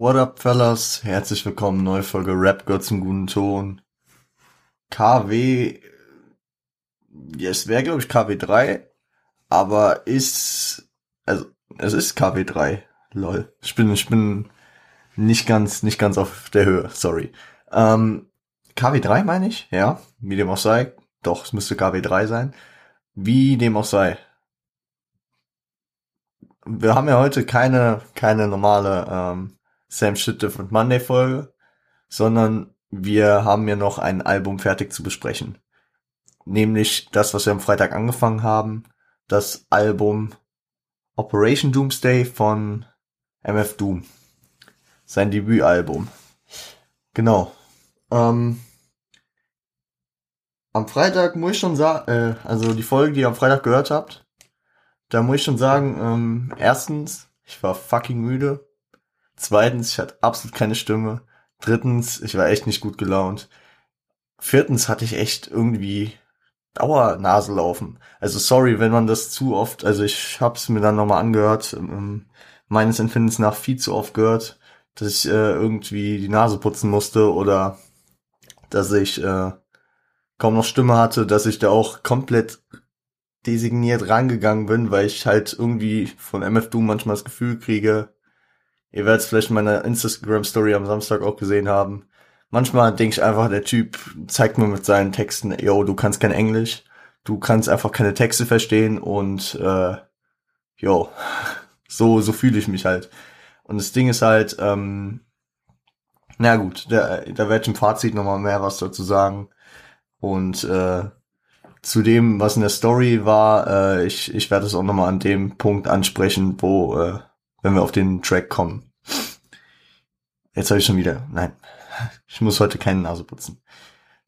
What up, fellas? Herzlich willkommen, neue Folge Rap Gott zum guten Ton. KW, ja, es wäre glaube ich KW 3, aber ist, also, es ist KW 3. Lol. Ich bin, ich bin nicht ganz, nicht ganz auf der Höhe, sorry. Ähm, KW 3 meine ich, ja, wie dem auch sei. Doch, es müsste KW 3 sein. Wie dem auch sei. Wir haben ja heute keine, keine normale, ähm, Same Shit Different Monday Folge, sondern wir haben ja noch ein Album fertig zu besprechen. Nämlich das, was wir am Freitag angefangen haben, das Album Operation Doomsday von MF Doom. Sein Debütalbum. Genau. Ähm, am Freitag muss ich schon sagen, äh, also die Folge, die ihr am Freitag gehört habt, da muss ich schon sagen, ähm, erstens, ich war fucking müde. Zweitens, ich hatte absolut keine Stimme. Drittens, ich war echt nicht gut gelaunt. Viertens hatte ich echt irgendwie Dauernase laufen. Also sorry, wenn man das zu oft, also ich hab's mir dann nochmal angehört, ähm, meines Empfindens nach viel zu oft gehört, dass ich äh, irgendwie die Nase putzen musste oder dass ich äh, kaum noch Stimme hatte, dass ich da auch komplett designiert rangegangen bin, weil ich halt irgendwie von MF Doom manchmal das Gefühl kriege, Ihr werdet es vielleicht in meiner Instagram-Story am Samstag auch gesehen haben. Manchmal denke ich einfach, der Typ zeigt mir mit seinen Texten, yo, du kannst kein Englisch, du kannst einfach keine Texte verstehen und äh, yo, so, so fühle ich mich halt. Und das Ding ist halt, ähm, na gut, da, da werde ich im Fazit nochmal mehr was dazu sagen. Und äh, zu dem, was in der Story war, äh, ich, ich werde es auch nochmal an dem Punkt ansprechen, wo äh, wenn wir auf den Track kommen. Jetzt habe ich schon wieder. Nein, ich muss heute keine Nase putzen.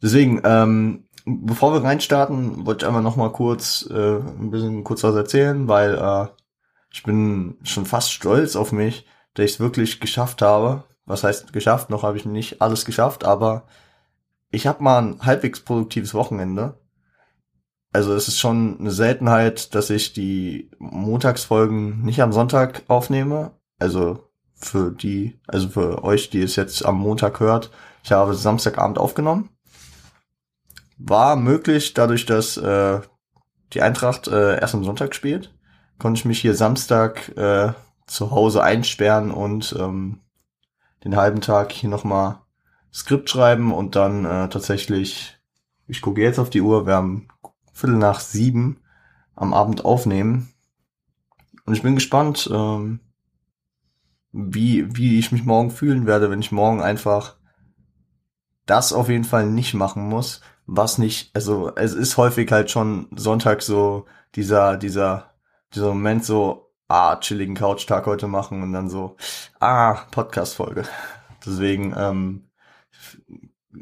Deswegen, ähm, bevor wir reinstarten, wollte ich einmal noch mal kurz äh, ein bisschen kurz was erzählen, weil äh, ich bin schon fast stolz auf mich, dass ich es wirklich geschafft habe. Was heißt geschafft? Noch habe ich nicht alles geschafft, aber ich habe mal ein halbwegs produktives Wochenende also es ist schon eine Seltenheit, dass ich die Montagsfolgen nicht am Sonntag aufnehme. Also für die, also für euch, die es jetzt am Montag hört, ich habe Samstagabend aufgenommen. War möglich, dadurch, dass äh, die Eintracht äh, erst am Sonntag spielt, konnte ich mich hier Samstag äh, zu Hause einsperren und ähm, den halben Tag hier nochmal Skript schreiben und dann äh, tatsächlich, ich gucke jetzt auf die Uhr, wir haben Viertel nach sieben am Abend aufnehmen. Und ich bin gespannt, ähm, wie, wie ich mich morgen fühlen werde, wenn ich morgen einfach das auf jeden Fall nicht machen muss, was nicht, also es ist häufig halt schon Sonntag so dieser, dieser, dieser Moment so, ah, chilligen Couch-Tag heute machen und dann so, ah, Podcast-Folge. Deswegen, ähm,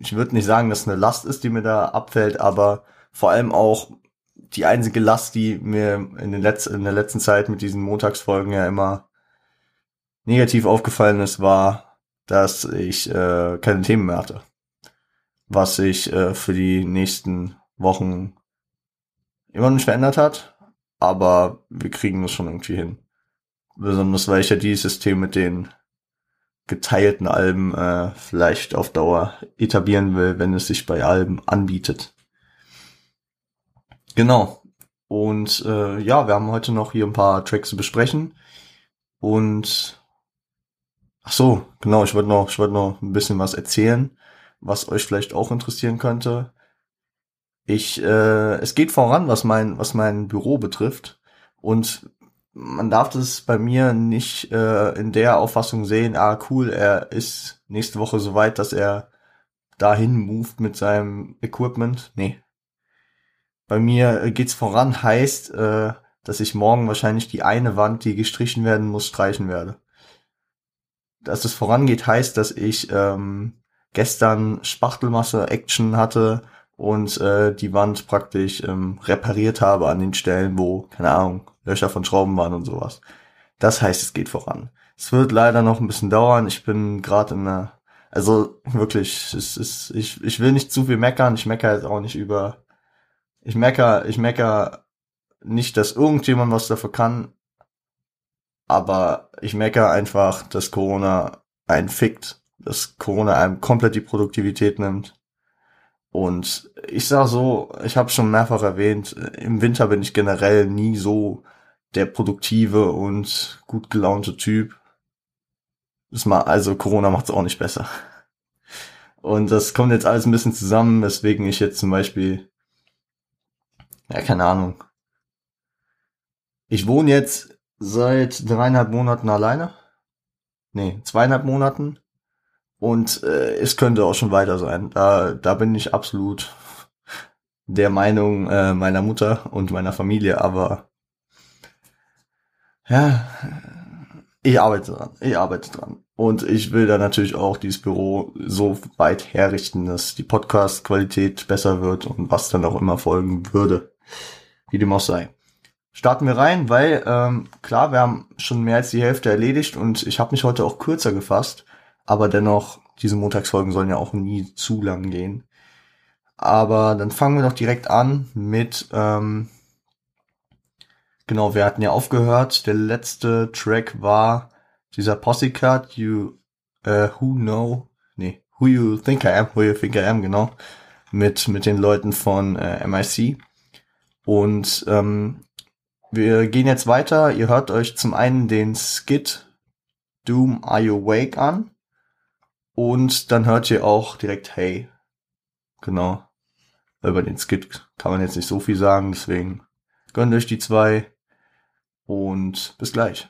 ich würde nicht sagen, dass es eine Last ist, die mir da abfällt, aber vor allem auch die einzige Last, die mir in, den Letz in der letzten Zeit mit diesen Montagsfolgen ja immer negativ aufgefallen ist, war, dass ich äh, keine Themen mehr hatte. Was sich äh, für die nächsten Wochen immer nicht verändert hat, aber wir kriegen das schon irgendwie hin. Besonders weil ich ja dieses System mit den geteilten Alben äh, vielleicht auf Dauer etablieren will, wenn es sich bei Alben anbietet. Genau. Und äh, ja, wir haben heute noch hier ein paar Tracks zu besprechen. Und ach so, genau, ich wollte noch, ich wollte noch ein bisschen was erzählen, was euch vielleicht auch interessieren könnte. Ich, äh, es geht voran, was mein, was mein Büro betrifft. Und man darf das bei mir nicht äh, in der Auffassung sehen, ah cool, er ist nächste Woche so weit, dass er dahin moved mit seinem Equipment. Nee, bei mir äh, geht's voran, heißt, äh, dass ich morgen wahrscheinlich die eine Wand, die gestrichen werden muss, streichen werde. Dass es vorangeht, heißt, dass ich ähm, gestern Spachtelmasse-Action hatte und äh, die Wand praktisch ähm, repariert habe an den Stellen, wo, keine Ahnung, Löcher von Schrauben waren und sowas. Das heißt, es geht voran. Es wird leider noch ein bisschen dauern. Ich bin gerade in einer, also wirklich, es ist, ich, ich will nicht zu viel meckern. Ich meckere jetzt auch nicht über ich mecker, ich mecker nicht, dass irgendjemand was dafür kann, aber ich mecker einfach, dass Corona einen fickt, dass Corona einem komplett die Produktivität nimmt. Und ich sag so, ich habe schon mehrfach erwähnt, im Winter bin ich generell nie so der produktive und gut gelaunte Typ. Das mal, also Corona macht's auch nicht besser. Und das kommt jetzt alles ein bisschen zusammen, weswegen ich jetzt zum Beispiel, ja, keine Ahnung. Ich wohne jetzt seit dreieinhalb Monaten alleine. Nee, zweieinhalb Monaten. Und äh, es könnte auch schon weiter sein. Da, da bin ich absolut der Meinung äh, meiner Mutter und meiner Familie, aber ja, ich arbeite dran. Ich arbeite dran. Und ich will da natürlich auch dieses Büro so weit herrichten, dass die Podcast-Qualität besser wird und was dann auch immer folgen würde. Wie dem auch sei. Starten wir rein, weil ähm, klar, wir haben schon mehr als die Hälfte erledigt und ich habe mich heute auch kürzer gefasst, aber dennoch, diese Montagsfolgen sollen ja auch nie zu lang gehen. Aber dann fangen wir doch direkt an mit ähm, Genau, wir hatten ja aufgehört. Der letzte Track war dieser Posse Cut, You uh, Who Know, nee, Who You Think I Am, Who You Think I Am, genau, mit mit den Leuten von äh, MIC. Und ähm, wir gehen jetzt weiter. Ihr hört euch zum einen den Skit Doom Are You Awake an und dann hört ihr auch direkt Hey. Genau. Über den Skit kann man jetzt nicht so viel sagen, deswegen gönnt euch die zwei und bis gleich.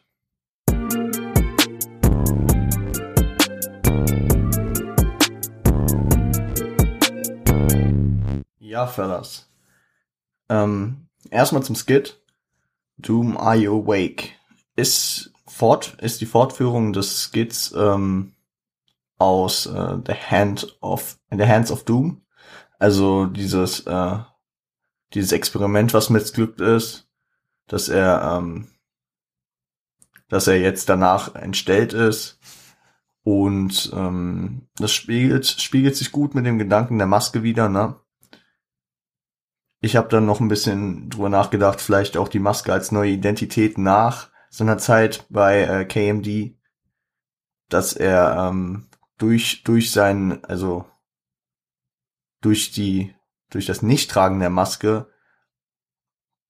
Ja, Fellas. Ähm, erstmal zum Skit. Doom Are You Awake? Ist, fort, ist die Fortführung des Skits ähm, aus äh, The Hand of the Hands of Doom. Also dieses äh, dieses Experiment, was missglückt ist, dass er, ähm, dass er jetzt danach entstellt ist. Und ähm, das spiegelt, spiegelt sich gut mit dem Gedanken der Maske wieder, ne? Ich habe dann noch ein bisschen drüber nachgedacht, vielleicht auch die Maske als neue Identität nach seiner Zeit bei äh, KMD, dass er ähm, durch durch sein, also durch die durch das Nichttragen der Maske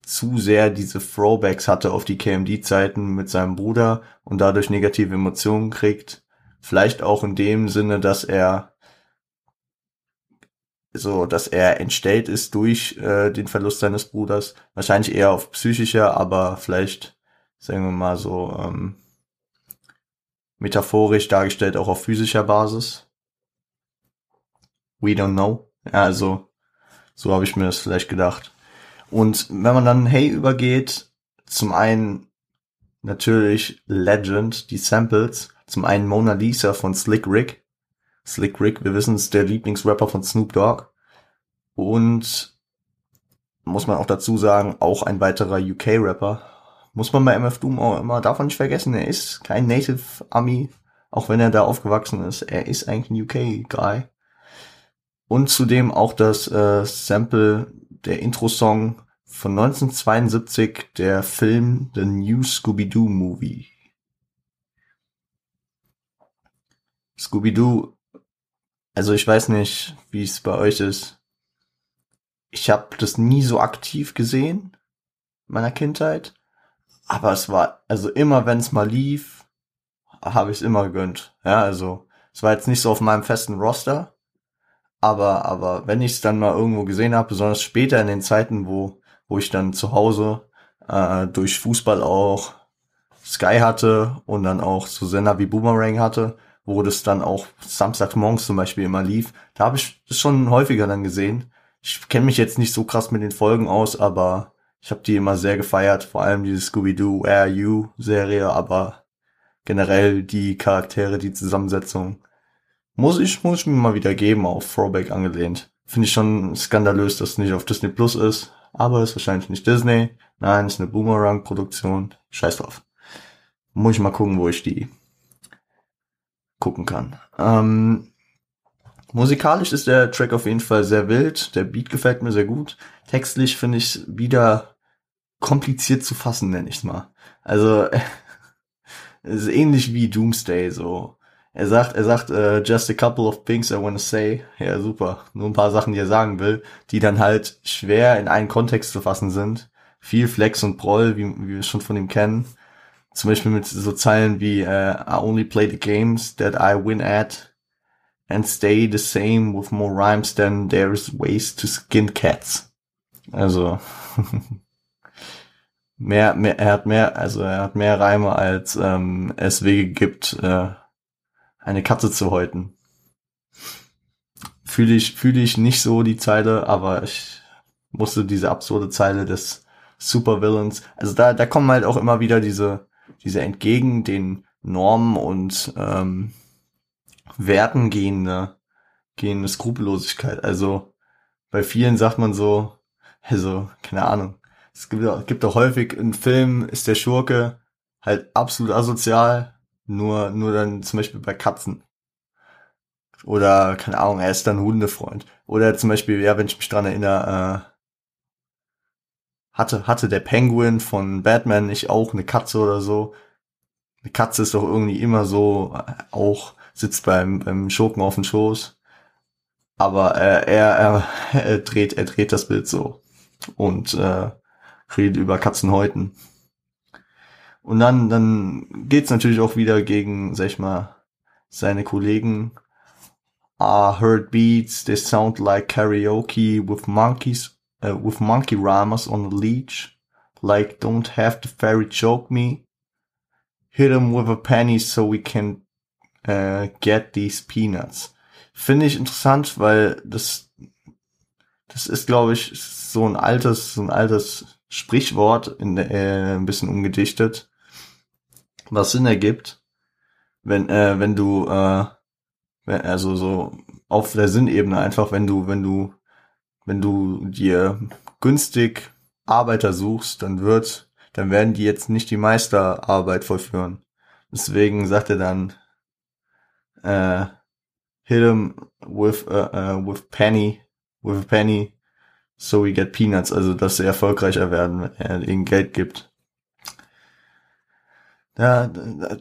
zu sehr diese Throwbacks hatte auf die KMD-Zeiten mit seinem Bruder und dadurch negative Emotionen kriegt. Vielleicht auch in dem Sinne, dass er so, dass er entstellt ist durch äh, den Verlust seines Bruders. Wahrscheinlich eher auf psychischer, aber vielleicht, sagen wir mal so, ähm, metaphorisch dargestellt auch auf physischer Basis. We don't know. Ja, also, so habe ich mir das vielleicht gedacht. Und wenn man dann Hey übergeht, zum einen natürlich Legend, die Samples, zum einen Mona Lisa von Slick Rick. Slick Rick, wir wissen es, der Lieblingsrapper von Snoop Dogg. Und muss man auch dazu sagen, auch ein weiterer UK-Rapper. Muss man bei MF Doom auch immer davon nicht vergessen, er ist kein Native Ami, auch wenn er da aufgewachsen ist. Er ist eigentlich ein UK-Guy. Und zudem auch das äh, Sample der Intro-Song von 1972, der Film The New Scooby-Doo Movie. Scooby-Doo, also ich weiß nicht, wie es bei euch ist. Ich habe das nie so aktiv gesehen in meiner Kindheit, aber es war also immer, wenn es mal lief, habe ich es immer gegönnt. Ja, also es war jetzt nicht so auf meinem festen Roster, aber, aber wenn ich es dann mal irgendwo gesehen habe, besonders später in den Zeiten, wo, wo ich dann zu Hause äh, durch Fußball auch Sky hatte und dann auch so Sender wie Boomerang hatte, wo das dann auch Samstagmorgens zum Beispiel immer lief, da habe ich das schon häufiger dann gesehen. Ich kenne mich jetzt nicht so krass mit den Folgen aus, aber ich habe die immer sehr gefeiert, vor allem diese Scooby-Doo Where Are You Serie, aber generell die Charaktere, die Zusammensetzung muss ich, muss ich mir mal wieder geben, auf Throwback angelehnt. Finde ich schon skandalös, dass es nicht auf Disney Plus ist. Aber ist wahrscheinlich nicht Disney. Nein, ist eine Boomerang-Produktion. Scheiß drauf. Muss ich mal gucken, wo ich die gucken kann. Ähm, musikalisch ist der Track auf jeden Fall sehr wild. Der Beat gefällt mir sehr gut. Textlich finde ich wieder kompliziert zu fassen, nenne ich mal. Also, ist ähnlich wie Doomsday, so Er sagt, er sagt, uh, just a couple of things I wanna say. Ja, super. Nur ein paar Sachen, die er sagen will, die dann halt schwer in einen Kontext zu fassen sind. Viel Flex und Proll, wie, wie wir es schon von ihm kennen. Zum Beispiel mit so Zeilen wie, uh, I only play the games that I win at and stay the same with more rhymes than there's ways to skin cats. Also, mehr, mehr, er hat mehr, also er hat mehr Reime, als ähm, es Wege gibt, äh, eine Katze zu häuten. Fühle ich, fühle ich nicht so die Zeile, aber ich musste diese absurde Zeile des Supervillains, also da, da kommen halt auch immer wieder diese, diese entgegen den Normen und ähm, Werten gehende, gehende Skrupellosigkeit. Also bei vielen sagt man so, also, keine Ahnung. Es gibt, gibt auch häufig in Filmen ist der Schurke halt absolut asozial, nur, nur dann zum Beispiel bei Katzen. Oder, keine Ahnung, er ist dann Hundefreund. Oder zum Beispiel, ja, wenn ich mich dran erinnere, äh, hatte, hatte der Penguin von Batman nicht auch eine Katze oder so? Eine Katze ist doch irgendwie immer so, äh, auch sitzt beim, beim Schurken auf dem Schoß. Aber äh, er, er, er dreht, er dreht das Bild so. Und äh, redet über Katzenhäuten. Und dann, dann geht's natürlich auch wieder gegen, sag ich mal, seine Kollegen. I heard beats, they sound like karaoke with monkeys, uh, with monkey rhymes on a leech. Like don't have the fairy choke me. Hit him with a penny so we can uh, get these peanuts. Finde ich interessant, weil das, das ist, glaube ich, so ein altes, so ein altes Sprichwort, in, äh, ein bisschen umgedichtet, was Sinn ergibt, wenn, äh, wenn du, äh, wenn, also so auf der Sinnebene einfach, wenn du, wenn du, wenn du dir günstig Arbeiter suchst, dann wird, dann werden die jetzt nicht die Meisterarbeit vollführen. Deswegen sagt er dann, äh, hit him with, uh, uh, with penny, with a penny, so we get peanuts, also dass sie erfolgreicher werden, wenn er ihnen Geld gibt. Ja,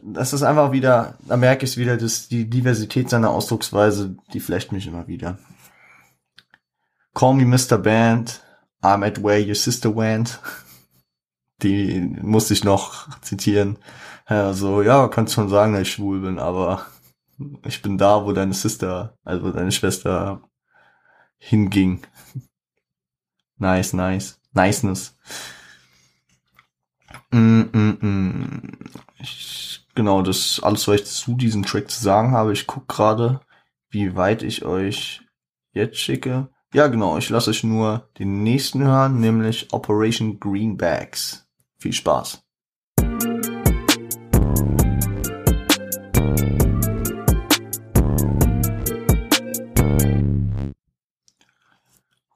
das ist einfach wieder, da merke ich es wieder, dass die Diversität seiner Ausdrucksweise, die flecht mich immer wieder. Call me Mr. Band, I'm at where your sister went. Die musste ich noch zitieren. Also, ja, kannst schon sagen, dass ich schwul bin, aber ich bin da, wo deine Sister, also deine Schwester hinging. Nice, nice. Niceness. Mm, mm, mm. Ich, genau, das alles, was ich zu diesem Track zu sagen habe. Ich guck gerade, wie weit ich euch jetzt schicke. Ja, genau, ich lasse euch nur den nächsten hören, nämlich Operation Greenbacks. Viel Spaß.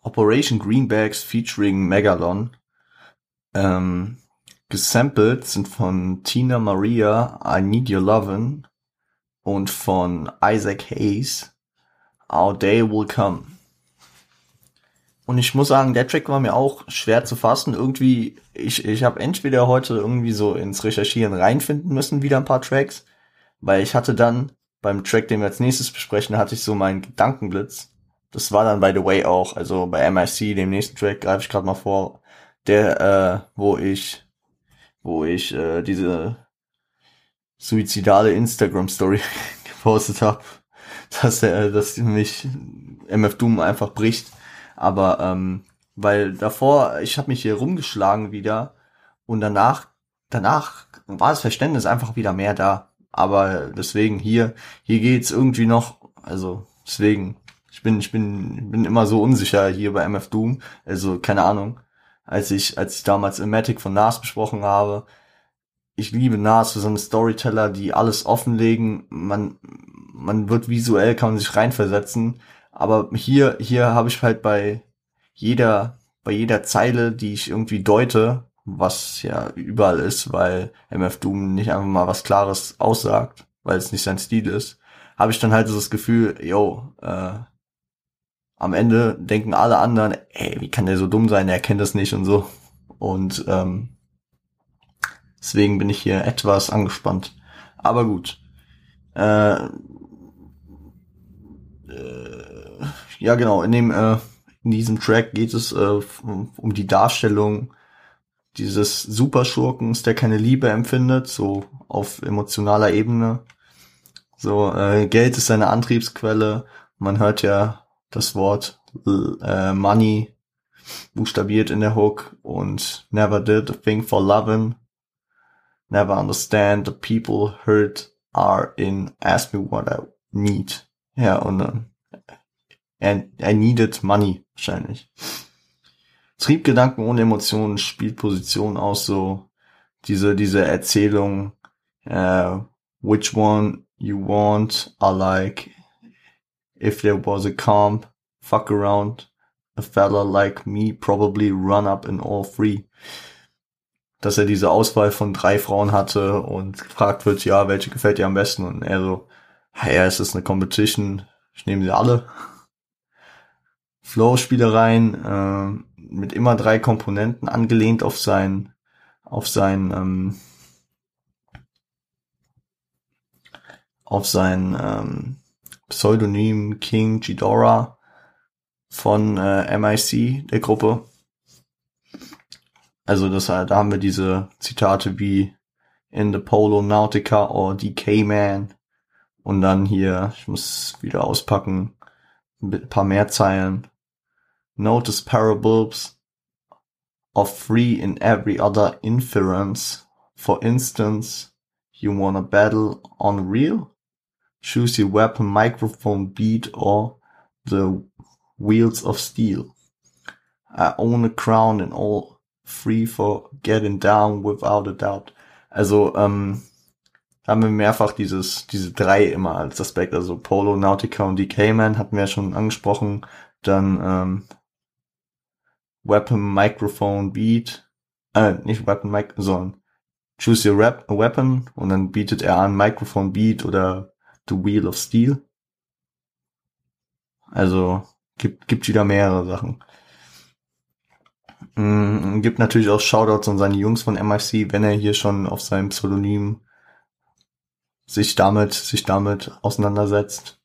Operation Greenbacks featuring Megalon. Ähm, gesampelt sind von Tina Maria I Need Your Lovin' und von Isaac Hayes Our Day Will Come. Und ich muss sagen, der Track war mir auch schwer zu fassen. Irgendwie, ich, ich habe entweder heute irgendwie so ins Recherchieren reinfinden müssen, wieder ein paar Tracks, weil ich hatte dann beim Track, den wir als nächstes besprechen, hatte ich so meinen Gedankenblitz das war dann by the way auch, also bei MIC, dem nächsten Track, greife ich gerade mal vor, der, äh, wo ich, wo ich äh, diese suizidale Instagram-Story gepostet habe, dass er, dass mich MF Doom einfach bricht. Aber ähm, weil davor, ich habe mich hier rumgeschlagen wieder und danach, danach war das Verständnis einfach wieder mehr da. Aber deswegen hier, hier geht's irgendwie noch, also deswegen ich bin, ich bin, bin immer so unsicher hier bei MF Doom. Also, keine Ahnung. Als ich, als ich damals Matic von Nas besprochen habe, ich liebe Nas für so eine Storyteller, die alles offenlegen. Man, man wird visuell, kann man sich reinversetzen. Aber hier, hier habe ich halt bei jeder, bei jeder Zeile, die ich irgendwie deute, was ja überall ist, weil MF Doom nicht einfach mal was Klares aussagt, weil es nicht sein Stil ist, habe ich dann halt so das Gefühl, yo, äh, am Ende denken alle anderen, ey, wie kann der so dumm sein, er kennt das nicht und so. Und ähm, deswegen bin ich hier etwas angespannt. Aber gut. Äh, äh, ja, genau, in dem, äh, in diesem Track geht es äh, um die Darstellung dieses Superschurkens, der keine Liebe empfindet, so auf emotionaler Ebene. So, äh, Geld ist seine Antriebsquelle. Man hört ja das Wort äh, Money buchstabiert in der Hook und never did a thing for loving. Never understand the people hurt are in ask me what I need. Ja, und äh, I needed money, wahrscheinlich. Triebgedanken ohne Emotionen spielt Position aus, so diese, diese Erzählung, uh, which one you want, are like, if there was a comp, fuck around, a fella like me probably run up in all three. Dass er diese Auswahl von drei Frauen hatte und gefragt wird, ja, welche gefällt dir am besten? Und er so, ja, es ist eine Competition, ich nehme sie alle. Flow-Spielereien, äh, mit immer drei Komponenten angelehnt auf sein, auf sein, ähm, auf sein ähm, Pseudonym King Ghidorah von äh, MIC, der Gruppe. Also das, da haben wir diese Zitate wie in the Polo Nautica or DK Man. Und dann hier, ich muss wieder auspacken, ein paar mehr Zeilen. Notice parables of three in every other inference. For instance, you wanna battle on real? Choose your weapon, microphone, beat, or the wheels of steel. I own a crown and all free for getting down without a doubt. Also, ähm, haben wir mehrfach dieses, diese drei immer als Aspekt, also Polo, Nautica und DK-Man hatten wir ja schon angesprochen. Dann ähm, Weapon, Microphone, Beat, äh, nicht Weapon, Mic, sondern Choose Your Rap, Weapon und dann bietet er an Microphone, Beat oder The Wheel of Steel. Also gibt, gibt wieder mehrere Sachen. Mm, gibt natürlich auch Shoutouts an seine Jungs von MIC, wenn er hier schon auf seinem Pseudonym sich damit, sich damit auseinandersetzt.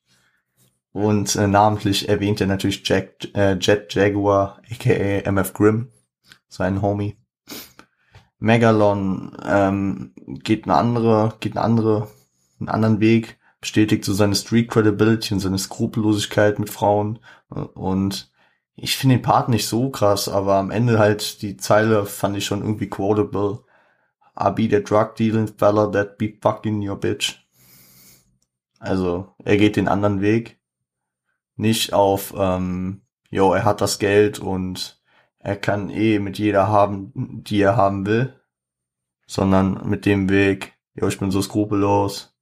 Und äh, namentlich erwähnt er natürlich Jack, äh, Jet Jaguar, aka MF Grimm, sein Homie. Megalon ähm, geht eine andere, geht eine andere, einen anderen Weg, bestätigt so seine Street Credibility und seine Skrupellosigkeit mit Frauen. Und ich finde den Part nicht so krass, aber am Ende halt die Zeile fand ich schon irgendwie quotable. I be the drug dealing fella that be fucking your bitch. Also, er geht den anderen Weg nicht auf, ähm, jo, er hat das Geld und er kann eh mit jeder haben, die er haben will, sondern mit dem Weg, jo, ich bin so skrupellos,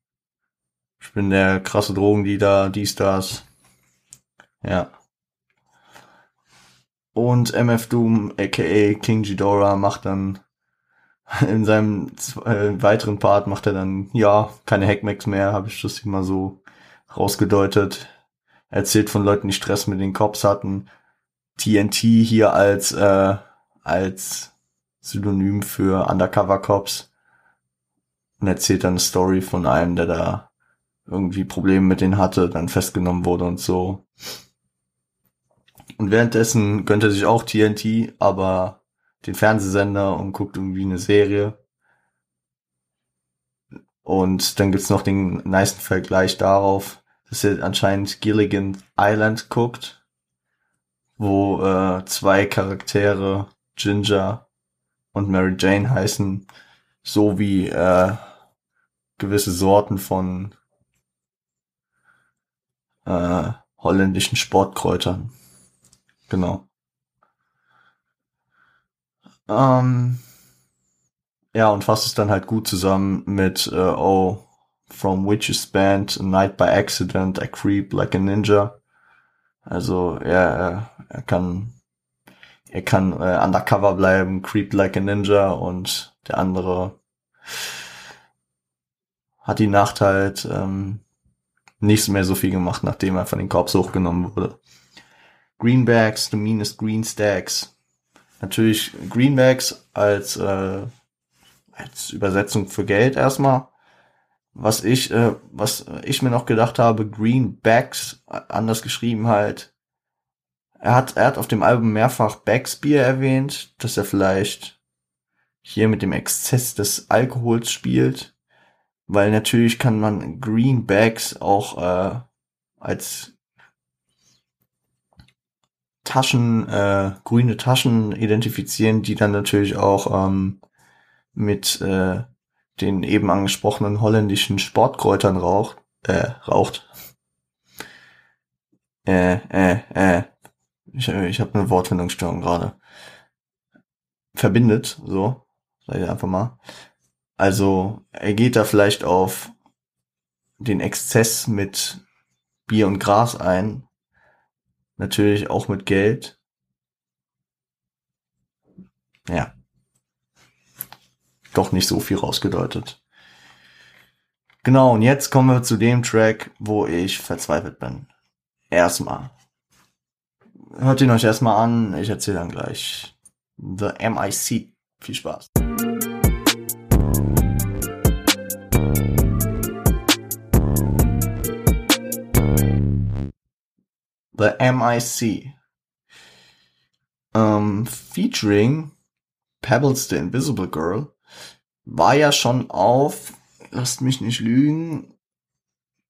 ich bin der krasse Drogendealer, dies, das. Ja. Und MF Doom, aka King Ghidorah, macht dann in seinem äh, weiteren Part macht er dann, ja, keine Hackmacks mehr, habe ich das immer so rausgedeutet erzählt von Leuten, die Stress mit den Cops hatten. TNT hier als, äh, als Synonym für Undercover Cops. Und erzählt dann eine Story von einem, der da irgendwie Probleme mit denen hatte, dann festgenommen wurde und so. Und währenddessen gönnt er sich auch TNT, aber den Fernsehsender und guckt irgendwie eine Serie. Und dann gibt's noch den nice Vergleich darauf, dass er anscheinend Gilligan Island guckt, wo äh, zwei Charaktere, Ginger und Mary Jane heißen, so wie äh, gewisse Sorten von äh, holländischen Sportkräutern. Genau. Ähm, ja, und fasst es dann halt gut zusammen mit, äh, oh, From Witches Band, A Night by Accident, I Creep Like a Ninja. Also er, er kann er kann äh, undercover bleiben, creep like a ninja und der andere hat die Nacht halt ähm, nicht mehr so viel gemacht, nachdem er von den Korps hochgenommen wurde. Greenbacks, the meanest green stacks. Natürlich Greenbacks als, äh, als Übersetzung für Geld erstmal was ich, äh, was ich mir noch gedacht habe, Greenbacks, anders geschrieben halt. Er hat, er hat auf dem Album mehrfach Backspear erwähnt, dass er vielleicht hier mit dem Exzess des Alkohols spielt, weil natürlich kann man Greenbacks auch äh, als Taschen, äh, grüne Taschen identifizieren, die dann natürlich auch ähm, mit äh, den eben angesprochenen holländischen Sportkräutern raucht, äh, raucht. Äh, äh, äh. Ich, ich habe eine Wortfindungsstörung gerade. Verbindet, so, sag ich einfach mal. Also er geht da vielleicht auf den Exzess mit Bier und Gras ein. Natürlich auch mit Geld. Ja doch nicht so viel rausgedeutet. Genau, und jetzt kommen wir zu dem Track, wo ich verzweifelt bin. Erstmal. Hört ihn euch erstmal an, ich erzähle dann gleich. The MIC. Viel Spaß. The MIC. Um, featuring Pebbles the Invisible Girl war ja schon auf, lasst mich nicht lügen,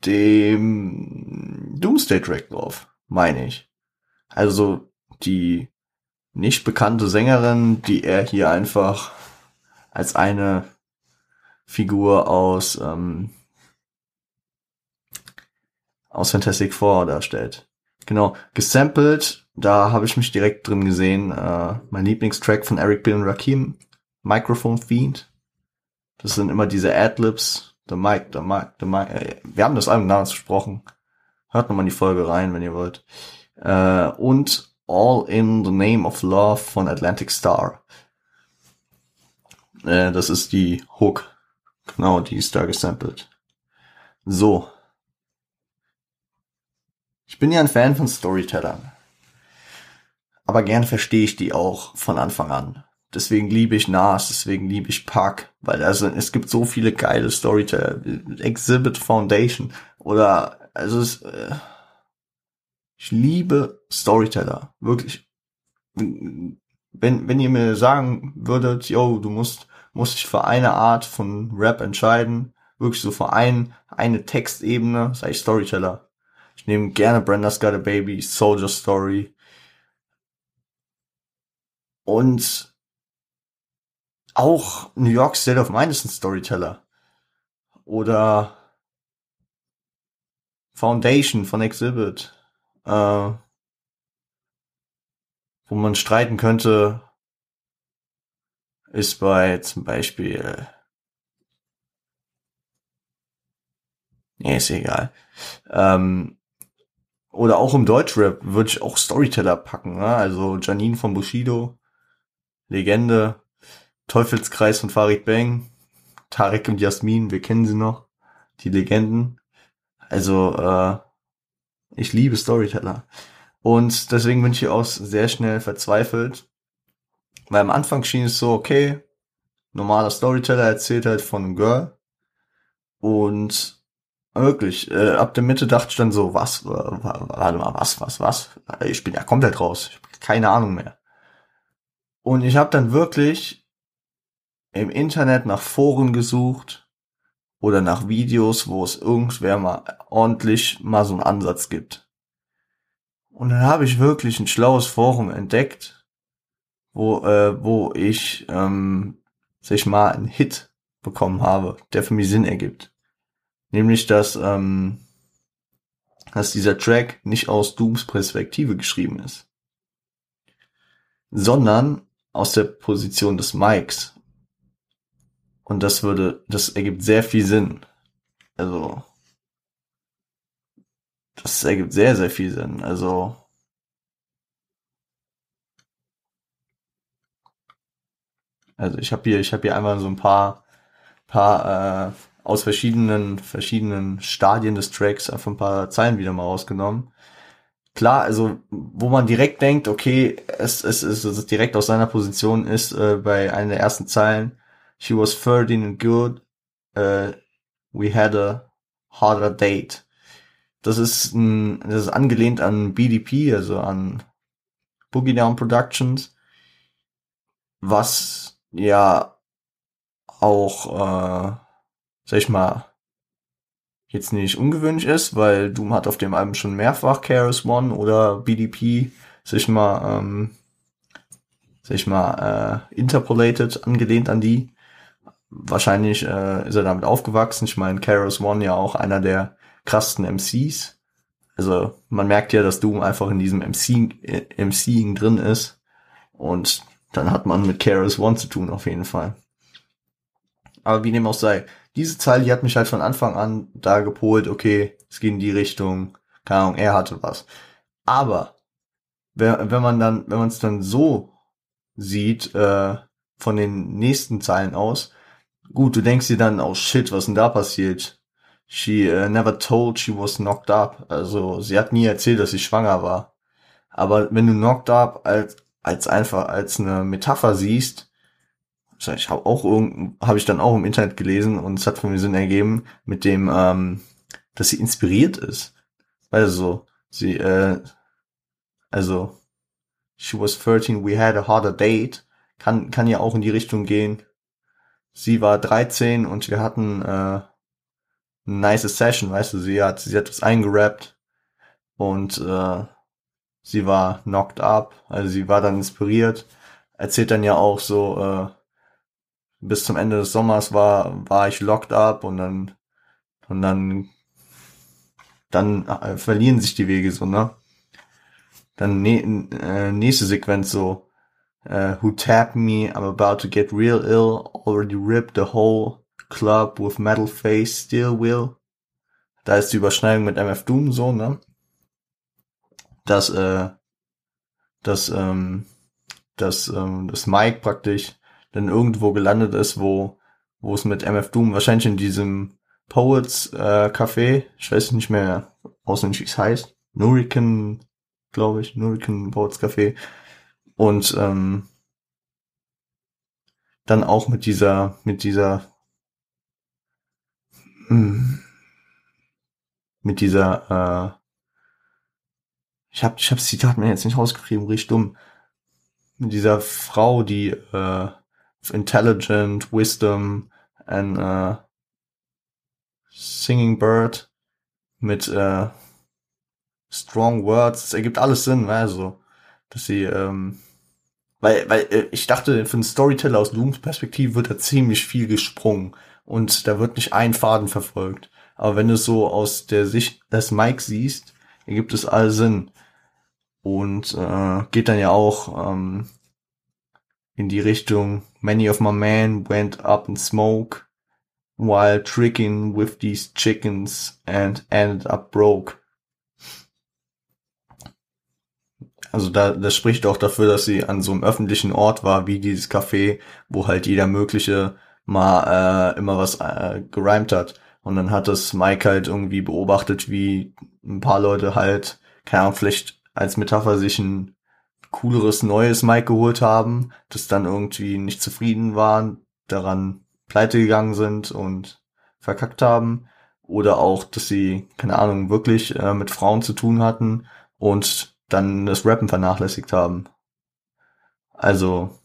dem Doomsday Track drauf, meine ich. Also die nicht bekannte Sängerin, die er hier einfach als eine Figur aus ähm, aus Fantastic Four darstellt. Genau, gesampelt, da habe ich mich direkt drin gesehen. Äh, mein Lieblingstrack von Eric Bill und Rakim, Microphone Fiend. Das sind immer diese Adlibs, the mic, the mic, the mic. Äh, wir haben das Album damals gesprochen. Hört nochmal in die Folge rein, wenn ihr wollt. Äh, und All in the Name of Love von Atlantic Star. Äh, das ist die Hook. Genau, die ist da gesampelt. So. Ich bin ja ein Fan von Storytellern. Aber gern verstehe ich die auch von Anfang an. Deswegen liebe ich Nas, deswegen liebe ich Park, weil also es gibt so viele geile Storyteller, Exhibit Foundation oder also es, äh, ich liebe Storyteller, wirklich. Wenn wenn ihr mir sagen würdet, yo, du musst musst dich für eine Art von Rap entscheiden, wirklich so für ein, eine Textebene, sag ich Storyteller. Ich nehme gerne Brenda's Got a Baby, Soldier Story. Und auch New York State of Mind ist ein Storyteller. Oder Foundation von Exhibit. Äh, wo man streiten könnte, ist bei zum Beispiel. Nee, ist egal. Ähm, oder auch im Deutschrap würde ich auch Storyteller packen. Ne? Also Janine von Bushido, Legende. Teufelskreis von Farid Bang, Tarek und Jasmin, wir kennen sie noch, die Legenden. Also, äh, ich liebe Storyteller. Und deswegen bin ich hier auch sehr schnell verzweifelt. Weil am Anfang schien es so, okay, normaler Storyteller erzählt halt von einem Girl. Und wirklich, äh, ab der Mitte dachte ich dann so, was, warte mal, was, was, was? Ich bin ja komplett raus. Ich habe keine Ahnung mehr. Und ich habe dann wirklich im Internet nach Foren gesucht oder nach Videos, wo es irgendwer mal ordentlich mal so einen Ansatz gibt. Und dann habe ich wirklich ein schlaues Forum entdeckt, wo, äh, wo ich ähm, sich mal einen Hit bekommen habe, der für mich Sinn ergibt. Nämlich, dass, ähm, dass dieser Track nicht aus Dooms Perspektive geschrieben ist, sondern aus der Position des Mikes und das würde, das ergibt sehr viel Sinn. Also, das ergibt sehr, sehr viel Sinn. Also, also ich habe hier, ich habe hier einmal so ein paar, paar äh, aus verschiedenen, verschiedenen Stadien des Tracks einfach ein paar Zeilen wieder mal rausgenommen. Klar, also wo man direkt denkt, okay, es, es, es, es direkt aus seiner Position ist äh, bei einer der ersten Zeilen, She was 13 and good. Uh, we had a harder date. Das ist ein, das ist angelehnt an BDP, also an Boogie Down Productions, was ja auch, äh, sag ich mal, jetzt nicht ungewöhnlich ist, weil Doom hat auf dem Album schon mehrfach KRS One oder BDP, sag ich mal, ähm, sag ich mal, äh, interpolated, angelehnt an die. Wahrscheinlich äh, ist er damit aufgewachsen. Ich meine, KRS One ja auch einer der krassesten MCs. Also man merkt ja, dass Doom einfach in diesem MC, äh, MCing drin ist. Und dann hat man mit KRS One zu tun, auf jeden Fall. Aber wie dem auch sei, diese Zahl, die hat mich halt von Anfang an da gepolt, okay, es geht in die Richtung, keine Ahnung, er hatte was. Aber wenn man dann, wenn man es dann so sieht, äh, von den nächsten Zeilen aus, gut, du denkst dir dann, oh shit, was denn da passiert? She uh, never told she was knocked up. Also sie hat nie erzählt, dass sie schwanger war. Aber wenn du knocked up als als einfach als eine Metapher siehst, ich habe auch habe ich dann auch im Internet gelesen und es hat für mich Sinn ergeben mit dem, ähm, dass sie inspiriert ist. Also sie, äh, also she was 13, we had a harder date, kann kann ja auch in die Richtung gehen. Sie war 13 und wir hatten äh, eine nice Session, weißt du, sie hat sie hat was eingerappt und äh, sie war knocked up, also sie war dann inspiriert, erzählt dann ja auch so äh, bis zum Ende des Sommers war, war ich locked up und dann, und dann, dann äh, verlieren sich die Wege so, ne? Dann ne, äh, nächste Sequenz so, äh, who tapped me, I'm about to get real ill, already ripped the whole club with metal face, still will. Da ist die Überschneidung mit MF Doom so, ne? Dass, äh, dass, ähm, dass, ähm, das Mike praktisch dann irgendwo gelandet ist, wo, wo es mit MF Doom wahrscheinlich in diesem Poets äh, Café, ich weiß nicht mehr auswendig, wie es heißt, Nurican, glaube ich, Nurican Poets Café und ähm, dann auch mit dieser, mit dieser, hm, mit dieser, äh, ich habe ich hab das Zitat mir jetzt nicht rausgeschrieben, richtig dumm, mit dieser Frau, die äh, intelligent, wisdom, and uh, singing bird mit uh, strong words. Es ergibt alles Sinn, also, dass sie, ähm, weil, weil äh, ich dachte, für einen Storyteller aus Looms Perspektive wird da ziemlich viel gesprungen und da wird nicht ein Faden verfolgt. Aber wenn du es so aus der Sicht des Mike siehst, ergibt es all Sinn. Und äh, geht dann ja auch ähm, in die Richtung Many of my men went up in smoke while tricking with these chickens and ended up broke. Also da, das spricht auch dafür, dass sie an so einem öffentlichen Ort war, wie dieses Café, wo halt jeder mögliche mal äh, immer was äh, gereimt hat. Und dann hat das Mike halt irgendwie beobachtet, wie ein paar Leute halt, keine Ahnung, vielleicht als Metapher sich ein cooleres neues Mic geholt haben, das dann irgendwie nicht zufrieden waren, daran pleite gegangen sind und verkackt haben. Oder auch, dass sie, keine Ahnung, wirklich äh, mit Frauen zu tun hatten und dann das Rappen vernachlässigt haben. Also,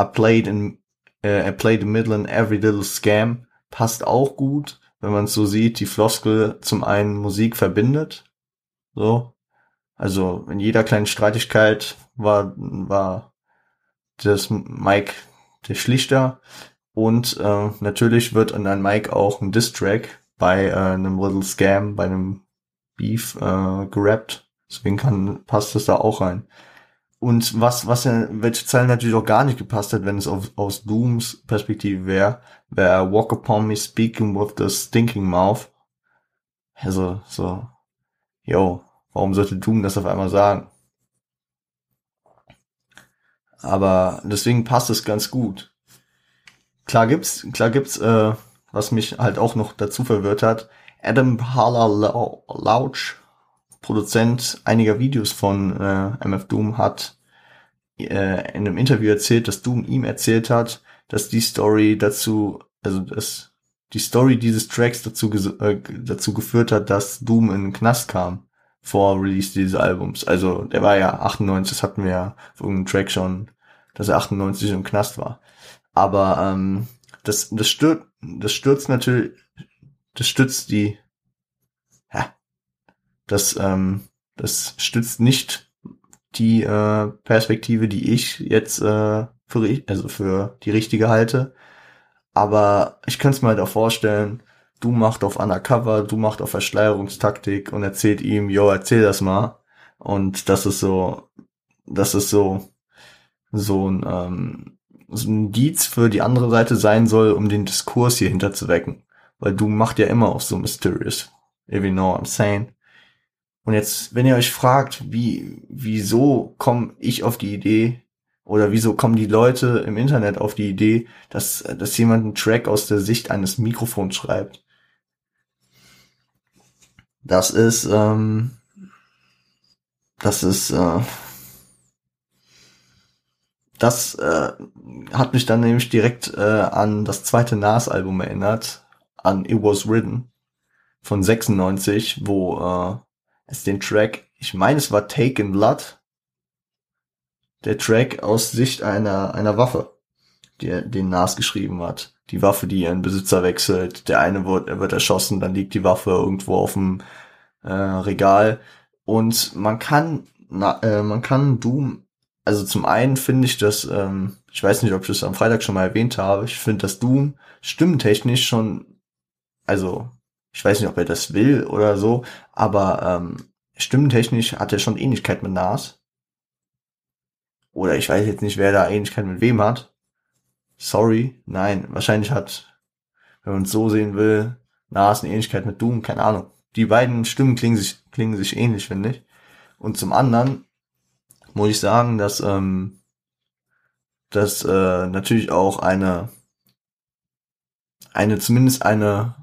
I played in, äh, I played in middle in every little scam passt auch gut, wenn man es so sieht, die Floskel zum einen Musik verbindet, so, also in jeder kleinen Streitigkeit war, war das Mike der Schlichter. Und äh, natürlich wird an ein Mike auch ein Diss-Track bei äh, einem Little Scam, bei einem Beef äh, gerappt. Deswegen kann, passt das da auch rein. Und was, was ja, welche Zeilen natürlich auch gar nicht gepasst hat, wenn es auf, aus Dooms Perspektive wäre, wäre Walk upon me speaking with the stinking mouth. Also, so, yo, Warum sollte Doom das auf einmal sagen? Aber deswegen passt es ganz gut. Klar gibt's, klar gibt's, äh, was mich halt auch noch dazu verwirrt hat. Adam Harler-Lauch, Produzent einiger Videos von äh, MF Doom, hat äh, in einem Interview erzählt, dass Doom ihm erzählt hat, dass die Story dazu also das, die Story dieses Tracks dazu, äh, dazu geführt hat, dass Doom in den Knast kam vor Release dieses Albums. Also der war ja 98, das hatten wir ja auf irgendeinem Track schon, dass er 98 im Knast war. Aber ähm, das, das stört, das stürzt natürlich, das stützt die, ja, das, ähm, das stützt nicht die äh, Perspektive, die ich jetzt äh, für, also für die richtige halte. Aber ich könnte es mir halt auch vorstellen, du macht auf Undercover, du macht auf Verschleierungstaktik und erzählt ihm, yo, erzähl das mal. Und das ist so, das ist so, so ein, ähm, so ein Indiz für die andere Seite sein soll, um den Diskurs hier hinterzuwecken. Weil du macht ja immer auch so mysterious. If you know what I'm saying. Und jetzt, wenn ihr euch fragt, wie, wieso komme ich auf die Idee, oder wieso kommen die Leute im Internet auf die Idee, dass, dass jemand einen Track aus der Sicht eines Mikrofons schreibt? Das ist, ähm, das ist, äh, das äh, hat mich dann nämlich direkt äh, an das zweite Nas-Album erinnert, an It Was Written von 96, wo äh, es den Track, ich meine es war Taken Blood, der Track aus Sicht einer, einer Waffe, die den Nas geschrieben hat. Die Waffe, die ihren Besitzer wechselt. Der eine wird, er wird erschossen, dann liegt die Waffe irgendwo auf dem äh, Regal. Und man kann, na, äh, man kann Doom, also zum einen finde ich das, ähm, ich weiß nicht, ob ich das am Freitag schon mal erwähnt habe, ich finde das Doom stimmtechnisch schon, also ich weiß nicht, ob er das will oder so, aber ähm, stimmtechnisch hat er schon Ähnlichkeit mit Nas. Oder ich weiß jetzt nicht, wer da Ähnlichkeit mit wem hat. Sorry, nein, wahrscheinlich hat, wenn man es so sehen will, Nas eine Ähnlichkeit mit Doom, keine Ahnung. Die beiden Stimmen klingen sich, klingen sich ähnlich, finde ich. Und zum anderen muss ich sagen, dass, ähm, dass äh, natürlich auch eine, eine, zumindest eine,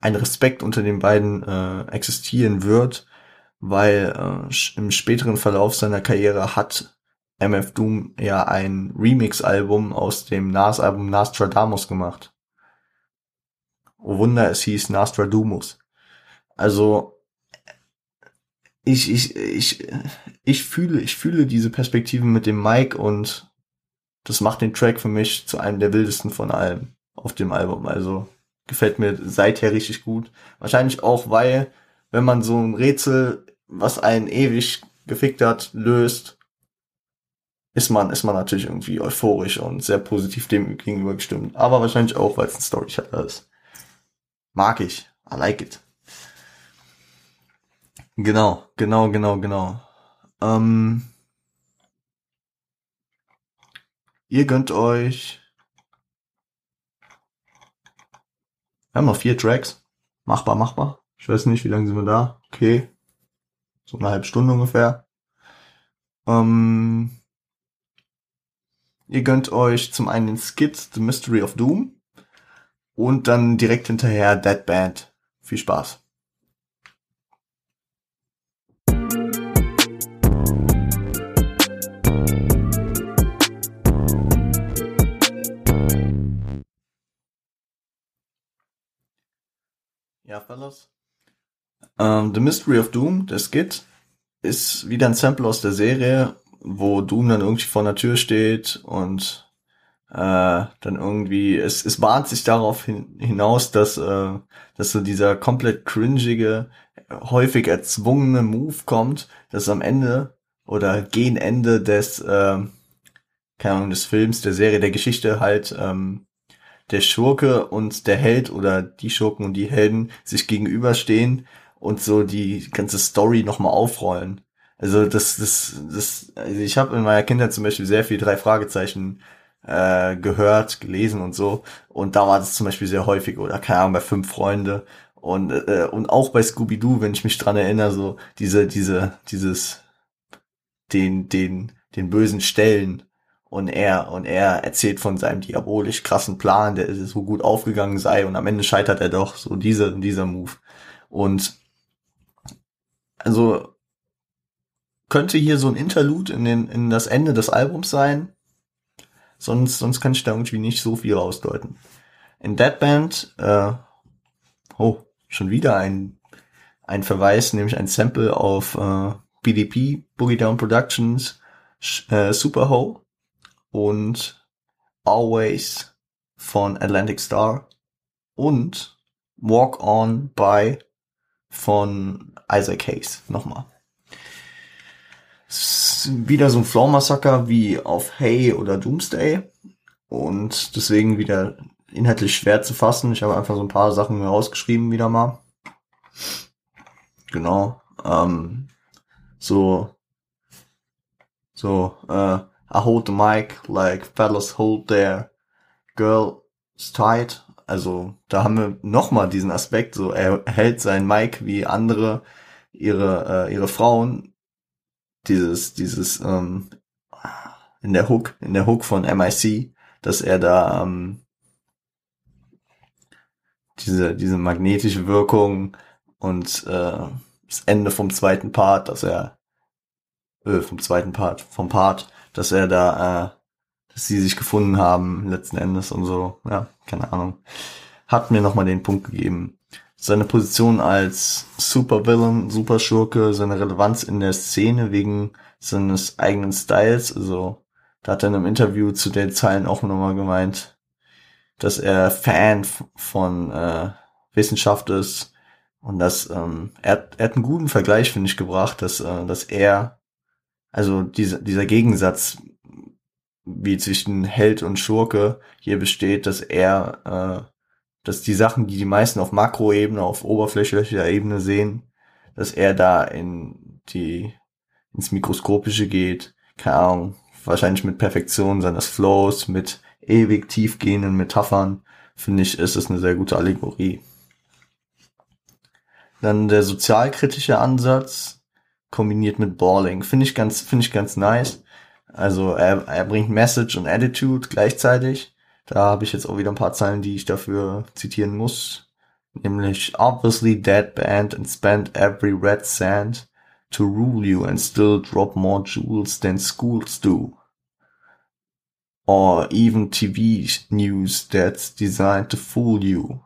ein Respekt unter den beiden äh, existieren wird, weil äh, im späteren Verlauf seiner Karriere hat MF Doom ja ein Remix-Album aus dem Nas-Album Nostradamus gemacht. Oh Wunder, es hieß Nostradamus. Also ich, ich, ich, ich fühle, ich fühle diese Perspektive mit dem Mike und das macht den Track für mich zu einem der wildesten von allem auf dem Album. Also gefällt mir seither richtig gut. Wahrscheinlich auch, weil, wenn man so ein Rätsel, was einen ewig gefickt hat, löst, ist man, ist man natürlich irgendwie euphorisch und sehr positiv dem gegenüber gestimmt. Aber wahrscheinlich auch, weil es ein Storyteller ist. Mag ich. I like it. Genau, genau, genau, genau. Ähm, ihr gönnt euch. Wir haben noch vier Tracks. Machbar, machbar. Ich weiß nicht, wie lange sind wir da. Okay. So eine halbe Stunde ungefähr. Ähm, Ihr gönnt euch zum einen den Skit The Mystery of Doom und dann direkt hinterher Dead Band. Viel Spaß. Ja, Fellas. Um, The Mystery of Doom, der Skit, ist wieder ein Sample aus der Serie wo Doom dann irgendwie vor der Tür steht und äh, dann irgendwie, es, es bahnt sich darauf hin, hinaus, dass, äh, dass so dieser komplett cringige, häufig erzwungene Move kommt, dass am Ende oder gegen Ende des, äh, keine Ahnung, des Films, der Serie, der Geschichte halt ähm, der Schurke und der Held oder die Schurken und die Helden sich gegenüberstehen und so die ganze Story nochmal aufrollen. Also das, das, das, also ich habe in meiner Kindheit zum Beispiel sehr viel drei Fragezeichen äh, gehört, gelesen und so. Und da war das zum Beispiel sehr häufig oder keine Ahnung bei fünf Freunde und äh, und auch bei Scooby Doo, wenn ich mich dran erinnere, so diese diese dieses den den den bösen Stellen und er und er erzählt von seinem diabolisch krassen Plan, der so gut aufgegangen sei und am Ende scheitert er doch so dieser dieser Move und also könnte hier so ein Interlude in, den, in das Ende des Albums sein. Sonst, sonst kann ich da irgendwie nicht so viel rausdeuten. in Deadband, äh, oh, schon wieder ein, ein Verweis, nämlich ein Sample auf äh, BDP, Boogie Down Productions, äh, Superho und Always von Atlantic Star und Walk On By von Isaac Hayes. Nochmal. Wieder so ein Floor Massacre wie auf Hey oder Doomsday. Und deswegen wieder inhaltlich schwer zu fassen. Ich habe einfach so ein paar Sachen rausgeschrieben wieder mal. Genau. Ähm, so, so, äh, I hold the mic like fellas hold their girls tight. Also da haben wir nochmal diesen Aspekt, so er hält sein Mic wie andere ihre, äh, ihre Frauen. Dieses, dieses, ähm, in der Hook, in der Hook von MIC, dass er da ähm, diese, diese magnetische Wirkung und äh, das Ende vom zweiten Part, dass er äh, vom zweiten Part, vom Part, dass er da, äh, dass sie sich gefunden haben letzten Endes und so, ja, keine Ahnung. Hat mir nochmal den Punkt gegeben. Seine Position als Supervillain, Superschurke, seine Relevanz in der Szene wegen seines eigenen Styles, also da hat er in einem Interview zu den Zeilen auch nochmal gemeint, dass er Fan von äh, Wissenschaft ist und dass ähm, er, er hat einen guten Vergleich finde ich gebracht, dass äh, dass er also dieser dieser Gegensatz wie zwischen Held und Schurke hier besteht, dass er äh, dass die Sachen, die die meisten auf Makroebene, auf oberflächlicher Ebene sehen, dass er da in die ins Mikroskopische geht, keine Ahnung, wahrscheinlich mit Perfektion seines Flows, mit ewig tiefgehenden Metaphern, finde ich, ist es eine sehr gute Allegorie. Dann der sozialkritische Ansatz, kombiniert mit Balling, finde ich ganz, finde ich ganz nice. Also er, er bringt Message und Attitude gleichzeitig. Da habe ich jetzt auch wieder ein paar Zeilen, die ich dafür zitieren muss. Nämlich, obviously dead band and spend every red cent to rule you and still drop more jewels than schools do or even TV news that's designed to fool you.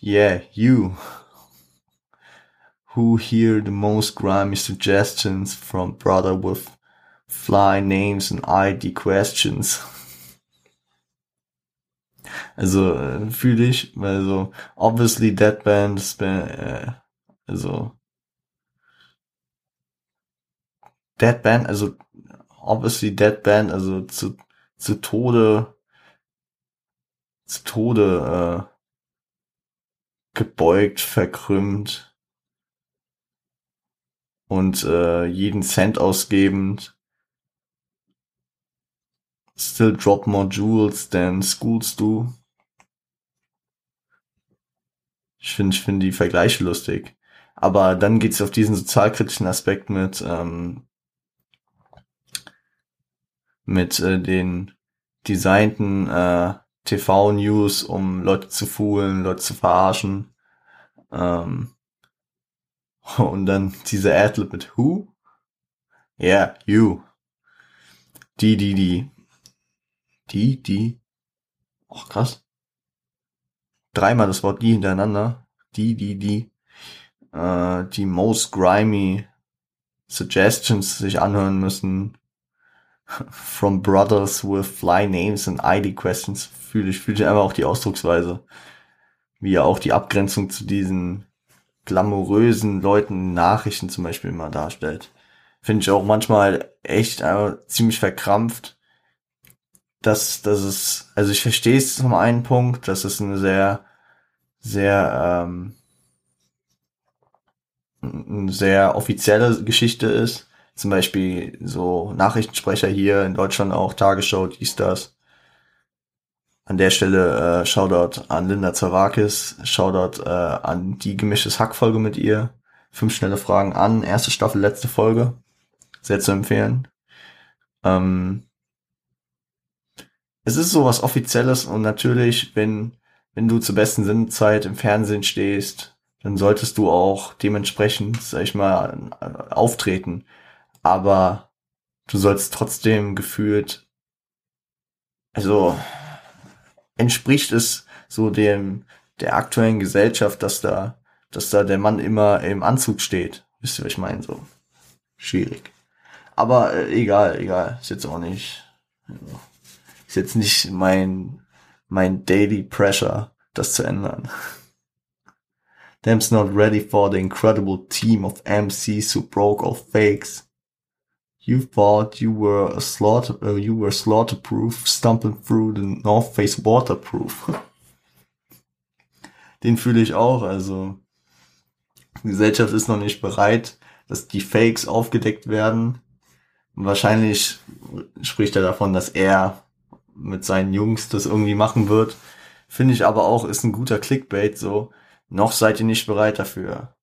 Yeah, you. Who hear the most grimy suggestions from brother with fly names and ID questions. Also äh, fühle ich, weil so obviously Dead Band, äh, also Dead Band, also obviously Dead Band, also zu, zu Tode, zu Tode äh, gebeugt, verkrümmt und äh, jeden Cent ausgebend. Still drop more jewels than schools do. Ich finde ich finde die Vergleiche lustig. Aber dann geht's auf diesen sozialkritischen Aspekt mit, ähm, mit äh, den designten äh, TV-News, um Leute zu foolen, Leute zu verarschen. Ähm, und dann diese Adlib mit Who? Yeah, you. Die, die, die. Die, die. Och, krass. Dreimal das Wort die hintereinander. Die, die, die. Äh, die most grimy Suggestions sich anhören müssen from brothers with fly names and ID questions fühle ich, fühle ich einfach auch die Ausdrucksweise. Wie er auch die Abgrenzung zu diesen glamourösen Leuten Nachrichten zum Beispiel immer darstellt. Finde ich auch manchmal echt einfach ziemlich verkrampft. Dass, dass es, also ich verstehe es zum einen Punkt, dass es eine sehr, sehr, ähm, eine sehr offizielle Geschichte ist zum Beispiel so Nachrichtensprecher hier in Deutschland auch, Tagesschau, dies, das. An der Stelle äh, Shoutout an Linda Zawakis, Shoutout äh, an die gemischtes Hackfolge mit ihr. Fünf schnelle Fragen an, erste Staffel, letzte Folge. Sehr zu empfehlen. Ähm, es ist sowas Offizielles und natürlich, wenn, wenn du zur besten Sinnzeit im Fernsehen stehst, dann solltest du auch dementsprechend, sag ich mal, auftreten aber du sollst trotzdem gefühlt, also entspricht es so dem, der aktuellen Gesellschaft, dass da, dass da der Mann immer im Anzug steht. Wisst ihr, was ich meine? So. Schwierig. Aber äh, egal, egal. Ist jetzt auch nicht, ist jetzt nicht mein, mein Daily Pressure, das zu ändern. Them's not ready for the incredible team of MCs who broke all fakes. You thought you were a slaughter, uh, you were slaughterproof, stumbling through the North Face waterproof. Den fühle ich auch, also die Gesellschaft ist noch nicht bereit, dass die Fakes aufgedeckt werden. wahrscheinlich spricht er davon, dass er mit seinen Jungs das irgendwie machen wird. Finde ich aber auch, ist ein guter Clickbait so. Noch seid ihr nicht bereit dafür.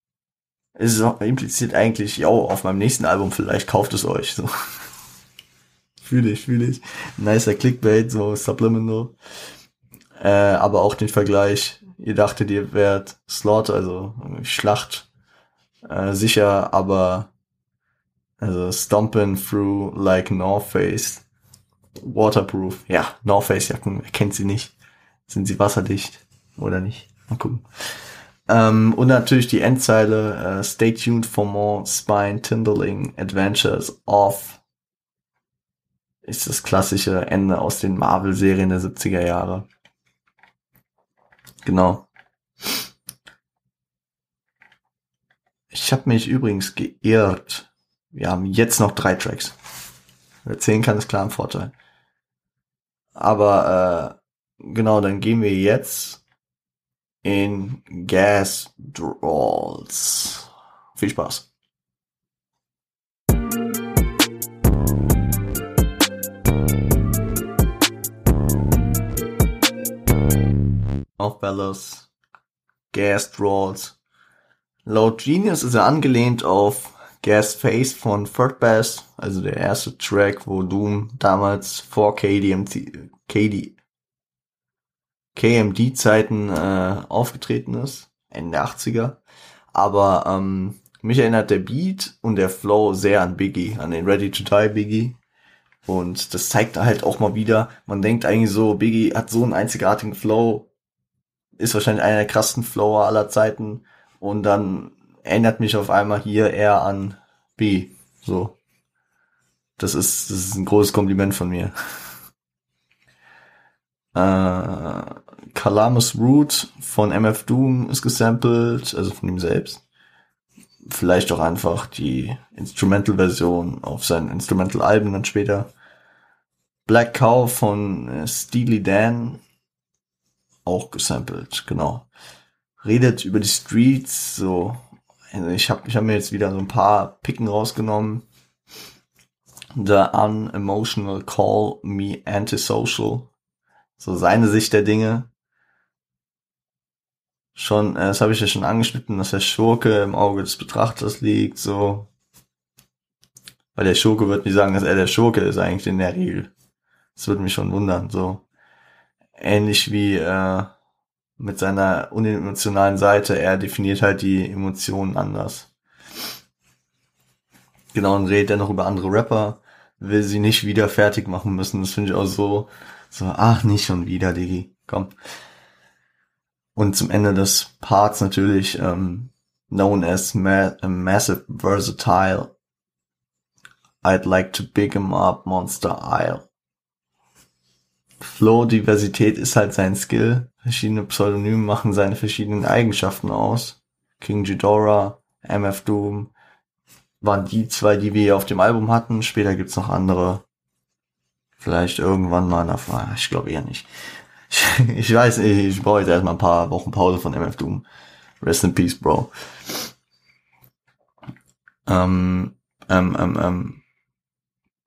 Es impliziert eigentlich, ja, auf meinem nächsten Album vielleicht kauft es euch. So. fühle ich, fühle ich. Nicer Clickbait, so Subliminal. Äh, aber auch den Vergleich, ihr dachtet, ihr wärt Slaughter, also Schlacht äh, sicher, aber also stomping through like North Face. Waterproof. Ja, North Face Jacken, wer kennt sie nicht? Sind sie wasserdicht oder nicht? Mal gucken. Ähm, und natürlich die Endzeile, uh, stay tuned for more spine-tindling adventures of ist das klassische Ende aus den Marvel-Serien der 70er Jahre. Genau. Ich habe mich übrigens geirrt. Wir haben jetzt noch drei Tracks. Wer zählen kann, ist klar ein Vorteil. Aber äh, genau, dann gehen wir jetzt in Gas Draws. Viel Spaß. Auf Bellows. Gas Draws. Laut Genius ist er angelehnt auf Gas Face von Third Bass, also der erste Track, wo Doom damals vor KDMT, KD, KMD-Zeiten äh, aufgetreten ist, Ende 80er. Aber ähm, mich erinnert der Beat und der Flow sehr an Biggie, an den Ready to Die Biggie. Und das zeigt halt auch mal wieder, man denkt eigentlich so, Biggie hat so einen einzigartigen Flow, ist wahrscheinlich einer der krassesten Flower aller Zeiten. Und dann erinnert mich auf einmal hier eher an B. So. Das ist, das ist ein großes Kompliment von mir. Äh, Calamus Root von MF Doom ist gesampelt, also von ihm selbst. Vielleicht auch einfach die Instrumental-Version auf seinen Instrumental-Alben dann später. Black Cow von äh, Steely Dan auch gesampelt, genau. Redet über die Streets, so. Also ich habe ich hab mir jetzt wieder so ein paar Picken rausgenommen. The Unemotional Call Me Antisocial so seine Sicht der Dinge. Schon, äh, das habe ich ja schon angeschnitten, dass der Schurke im Auge des Betrachters liegt, so. Weil der Schurke wird nicht sagen, dass er der Schurke ist eigentlich in der Regel. Das würde mich schon wundern, so. Ähnlich wie äh, mit seiner unemotionalen Seite, er definiert halt die Emotionen anders. Genau, und redet er noch über andere Rapper, will sie nicht wieder fertig machen müssen. Das finde ich auch so, so, ach, nicht schon wieder, Digi. Komm. Und zum Ende des Parts natürlich ähm, known as ma massive versatile. I'd like to big him up, Monster Isle. Flow-Diversität ist halt sein Skill. Verschiedene Pseudonyme machen seine verschiedenen Eigenschaften aus. King Ghidorah, MF Doom waren die zwei, die wir auf dem Album hatten. Später gibt's noch andere. Vielleicht irgendwann mal davon. Ich glaube eher nicht. Ich weiß nicht, ich brauche jetzt erstmal ein paar Wochen Pause von MF Doom. Rest in Peace, Bro. Ähm, ähm, ähm, ähm.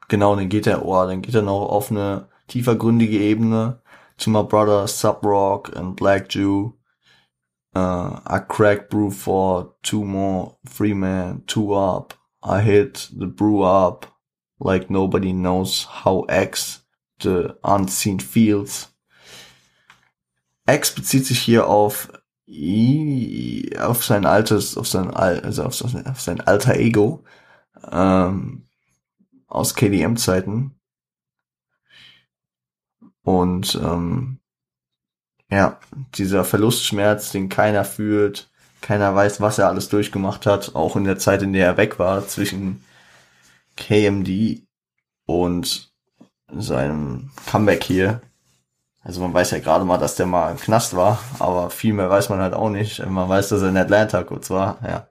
Genau, dann geht er, oh, dann geht er noch auf eine tiefergründige Ebene. To my brother, Subrock and Black Jew. Uh, I crack brew for two more, three man, two up. I hit the brew up like nobody knows how X the unseen feels. X bezieht sich hier auf auf sein altes, auf sein also auf, auf sein alter Ego ähm, aus KDM-Zeiten und ähm, ja, dieser Verlustschmerz, den keiner fühlt, keiner weiß, was er alles durchgemacht hat, auch in der Zeit, in der er weg war, zwischen KMD und seinem Comeback hier. Also man weiß ja gerade mal, dass der mal im Knast war, aber viel mehr weiß man halt auch nicht. Man weiß, dass er in Atlanta kurz war, ja.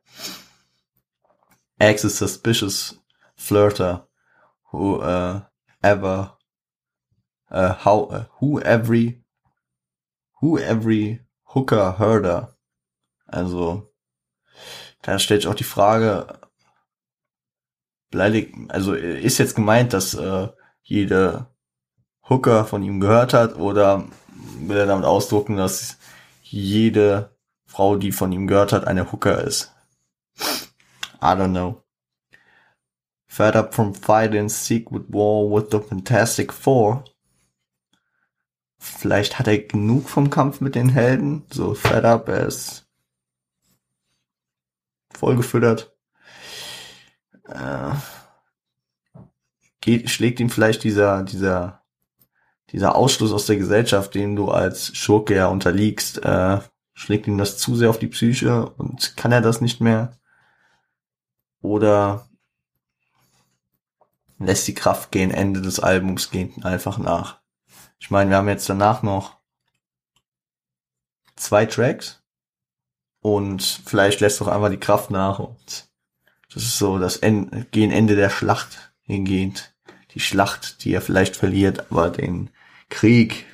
Ex is suspicious flirter who uh, ever uh, how uh, who every who every hooker herder. Also da stellt sich auch die Frage, beleidigt, also ist jetzt gemeint, dass äh, jede Hooker von ihm gehört hat oder will er damit ausdrucken, dass jede Frau, die von ihm gehört hat, eine Hooker ist? I don't know. Fed up from fighting secret war with the Fantastic Four. Vielleicht hat er genug vom Kampf mit den Helden. So fed up, er ist vollgefüttert. Äh, geht, schlägt ihm vielleicht dieser, dieser dieser Ausschluss aus der Gesellschaft, dem du als Schurke ja unterliegst, äh, schlägt ihm das zu sehr auf die Psyche und kann er das nicht mehr? Oder lässt die Kraft gehen Ende des Albums gehen einfach nach? Ich meine, wir haben jetzt danach noch zwei Tracks und vielleicht lässt doch einfach die Kraft nach und das ist so das Ende, gehen Ende der Schlacht hingehend. Die Schlacht, die er vielleicht verliert, aber den Krieg,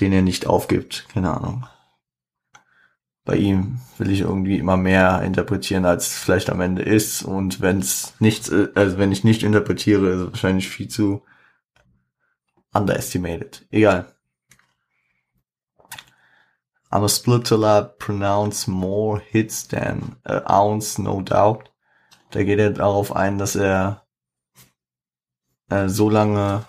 den er nicht aufgibt. Keine Ahnung. Bei ihm will ich irgendwie immer mehr interpretieren, als es vielleicht am Ende ist. Und wenn es nichts, also wenn ich nicht interpretiere, ist es wahrscheinlich viel zu underestimated. Egal. I'm a split till I pronounce more hits than an ounce, no doubt. Da geht er darauf ein, dass er äh, so lange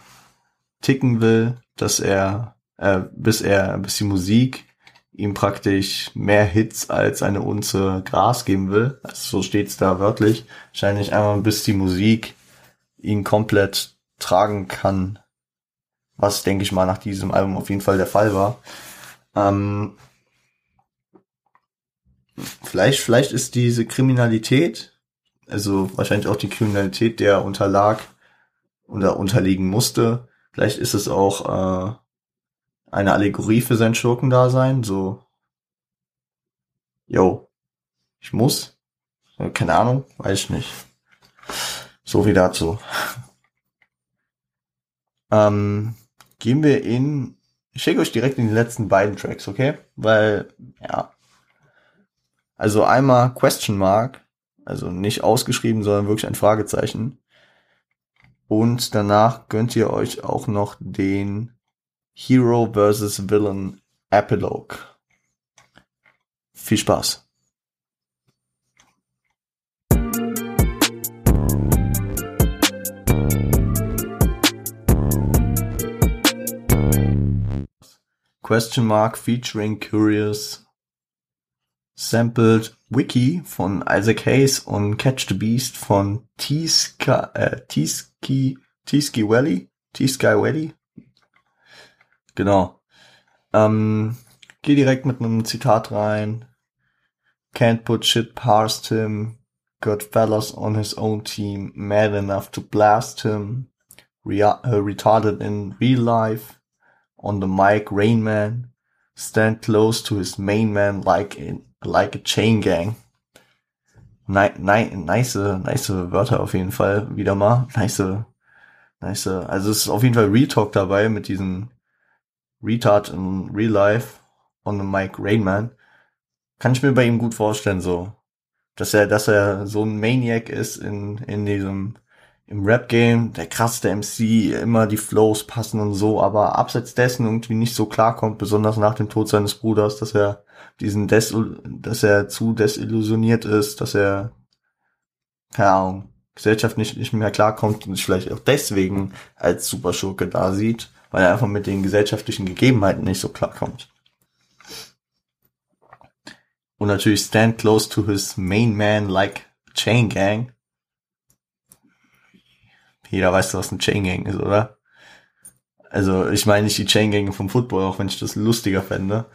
ticken will, dass er, äh, bis er, bis die Musik ihm praktisch mehr Hits als eine Unze Gras geben will. Also so steht's da wörtlich. Wahrscheinlich einmal bis die Musik ihn komplett tragen kann. Was, denke ich mal, nach diesem Album auf jeden Fall der Fall war. Ähm, vielleicht, vielleicht ist diese Kriminalität, also wahrscheinlich auch die Kriminalität, der unterlag oder unterliegen musste, Vielleicht ist es auch äh, eine Allegorie für sein Schurkendasein, so, yo, ich muss, äh, keine Ahnung, weiß ich nicht. So wie dazu. ähm, gehen wir in, ich schicke euch direkt in die letzten beiden Tracks, okay? Weil, ja, also einmal Question Mark, also nicht ausgeschrieben, sondern wirklich ein Fragezeichen. Und danach gönnt ihr euch auch noch den Hero vs. Villain Epilogue. Viel Spaß. Question Mark featuring Curious Sampled Wiki von Isaac Hayes und Catch the Beast von T-Sky, äh, T-Ski, T-Ski Valley, T-Sky Valley. Genau. Ähm, geh direkt mit einem Zitat rein. Can't put shit past him. Got fellas on his own team mad enough to blast him. Re uh, retarded in real life. On the mic, Rain Man. Stand close to his main man like in like a chain gang. Ni ni nice, nice Wörter auf jeden Fall wieder mal. Nice, nice. Also es ist auf jeden Fall Retalk dabei mit diesem Retard in Real Life on the Mike Rainman. Kann ich mir bei ihm gut vorstellen, so. Dass er, dass er so ein Maniac ist in, in diesem, im Rap-Game, der krasseste MC, immer die Flows passen und so, aber abseits dessen irgendwie nicht so klarkommt, besonders nach dem Tod seines Bruders, dass er diesen Des, dass er zu desillusioniert ist, dass er, keine Ahnung, Gesellschaft nicht, nicht mehr klarkommt und sich vielleicht auch deswegen als Superschurke da sieht, weil er einfach mit den gesellschaftlichen Gegebenheiten nicht so klarkommt. Und natürlich stand close to his main man like Chain Gang. Jeder weiß, was ein Chain Gang ist, oder? Also ich meine nicht die Chain Gang vom Football, auch wenn ich das lustiger fände.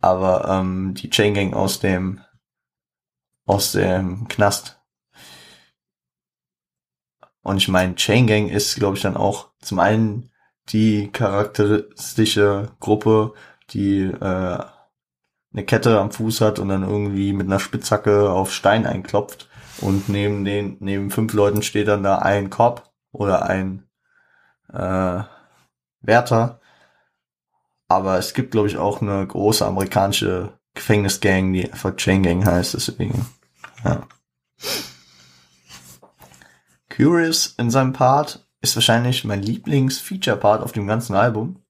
Aber ähm, die Chain Gang aus dem aus dem Knast. Und ich meine, Chain Gang ist, glaube ich, dann auch zum einen die charakteristische Gruppe, die äh, eine Kette am Fuß hat und dann irgendwie mit einer Spitzhacke auf Stein einklopft und neben den neben fünf Leuten steht dann da ein Cop oder ein äh, Wärter. Aber es gibt, glaube ich, auch eine große amerikanische Gefängnisgang, die einfach Chain Gang heißt, deswegen, ja. Curious in seinem Part ist wahrscheinlich mein Lieblings-Feature-Part auf dem ganzen Album.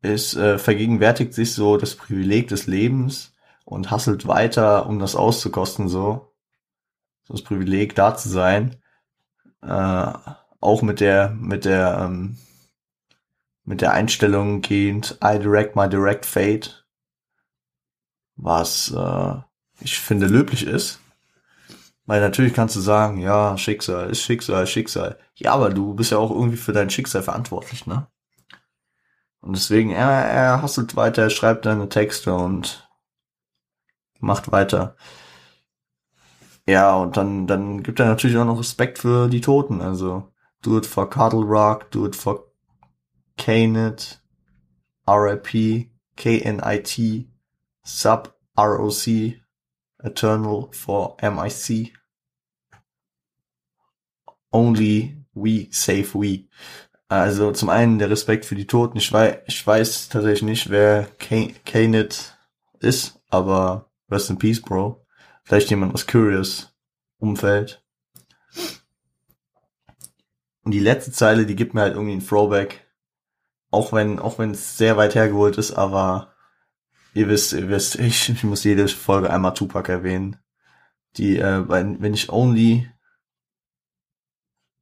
Es äh, vergegenwärtigt sich so das Privileg des Lebens und hasselt weiter, um das auszukosten, so. das Privileg da zu sein. Äh, auch mit der, mit der, ähm, mit der Einstellung gehend I direct my direct fate, was äh, ich finde löblich ist. Weil natürlich kannst du sagen, ja, Schicksal ist Schicksal, Schicksal. Ja, aber du bist ja auch irgendwie für dein Schicksal verantwortlich, ne? Und deswegen, er, er hasselt weiter, er schreibt deine Texte und macht weiter. Ja, und dann, dann gibt er natürlich auch noch Respekt für die Toten. Also, do it for Cuddle Rock, do it for KNIT, RIP, KNIT, Sub ROC, Eternal for MIC. Only we save we. Also zum einen der Respekt für die Toten. Ich weiß, ich weiß tatsächlich nicht, wer KNIT ist, aber rest in peace, Bro. Vielleicht jemand aus Curious Umfeld. Und die letzte Zeile, die gibt mir halt irgendwie ein Throwback auch wenn, auch wenn es sehr weit hergeholt ist, aber ihr wisst, ihr wisst, ich, ich muss jede Folge einmal Tupac erwähnen. Die, äh, wenn, wenn ich Only,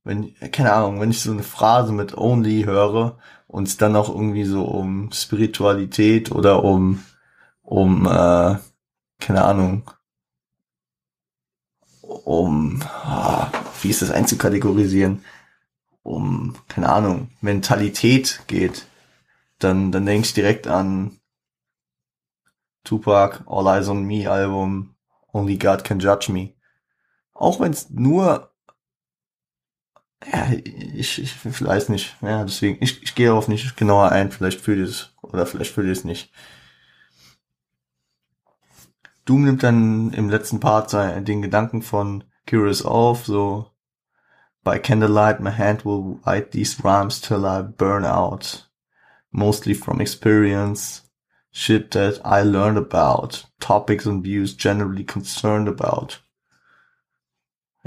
wenn, keine Ahnung, wenn ich so eine Phrase mit Only höre und es dann auch irgendwie so um Spiritualität oder um, um, äh, keine Ahnung, um, ah, wie ist das einzukategorisieren? Um, keine Ahnung, Mentalität geht, dann, dann denke ich direkt an Tupac, All Eyes on Me Album, Only God Can Judge Me. Auch wenn es nur, ja, ich, ich weiß nicht, ja, deswegen, ich, ich gehe darauf nicht genauer ein, vielleicht fühle ich es, oder vielleicht fühle ich es nicht. Doom nimmt dann im letzten Part den Gedanken von Curious auf, so, By candlelight, my hand will write these rhymes till I burn out. Mostly from experience, shit that I learned about, topics and views generally concerned about.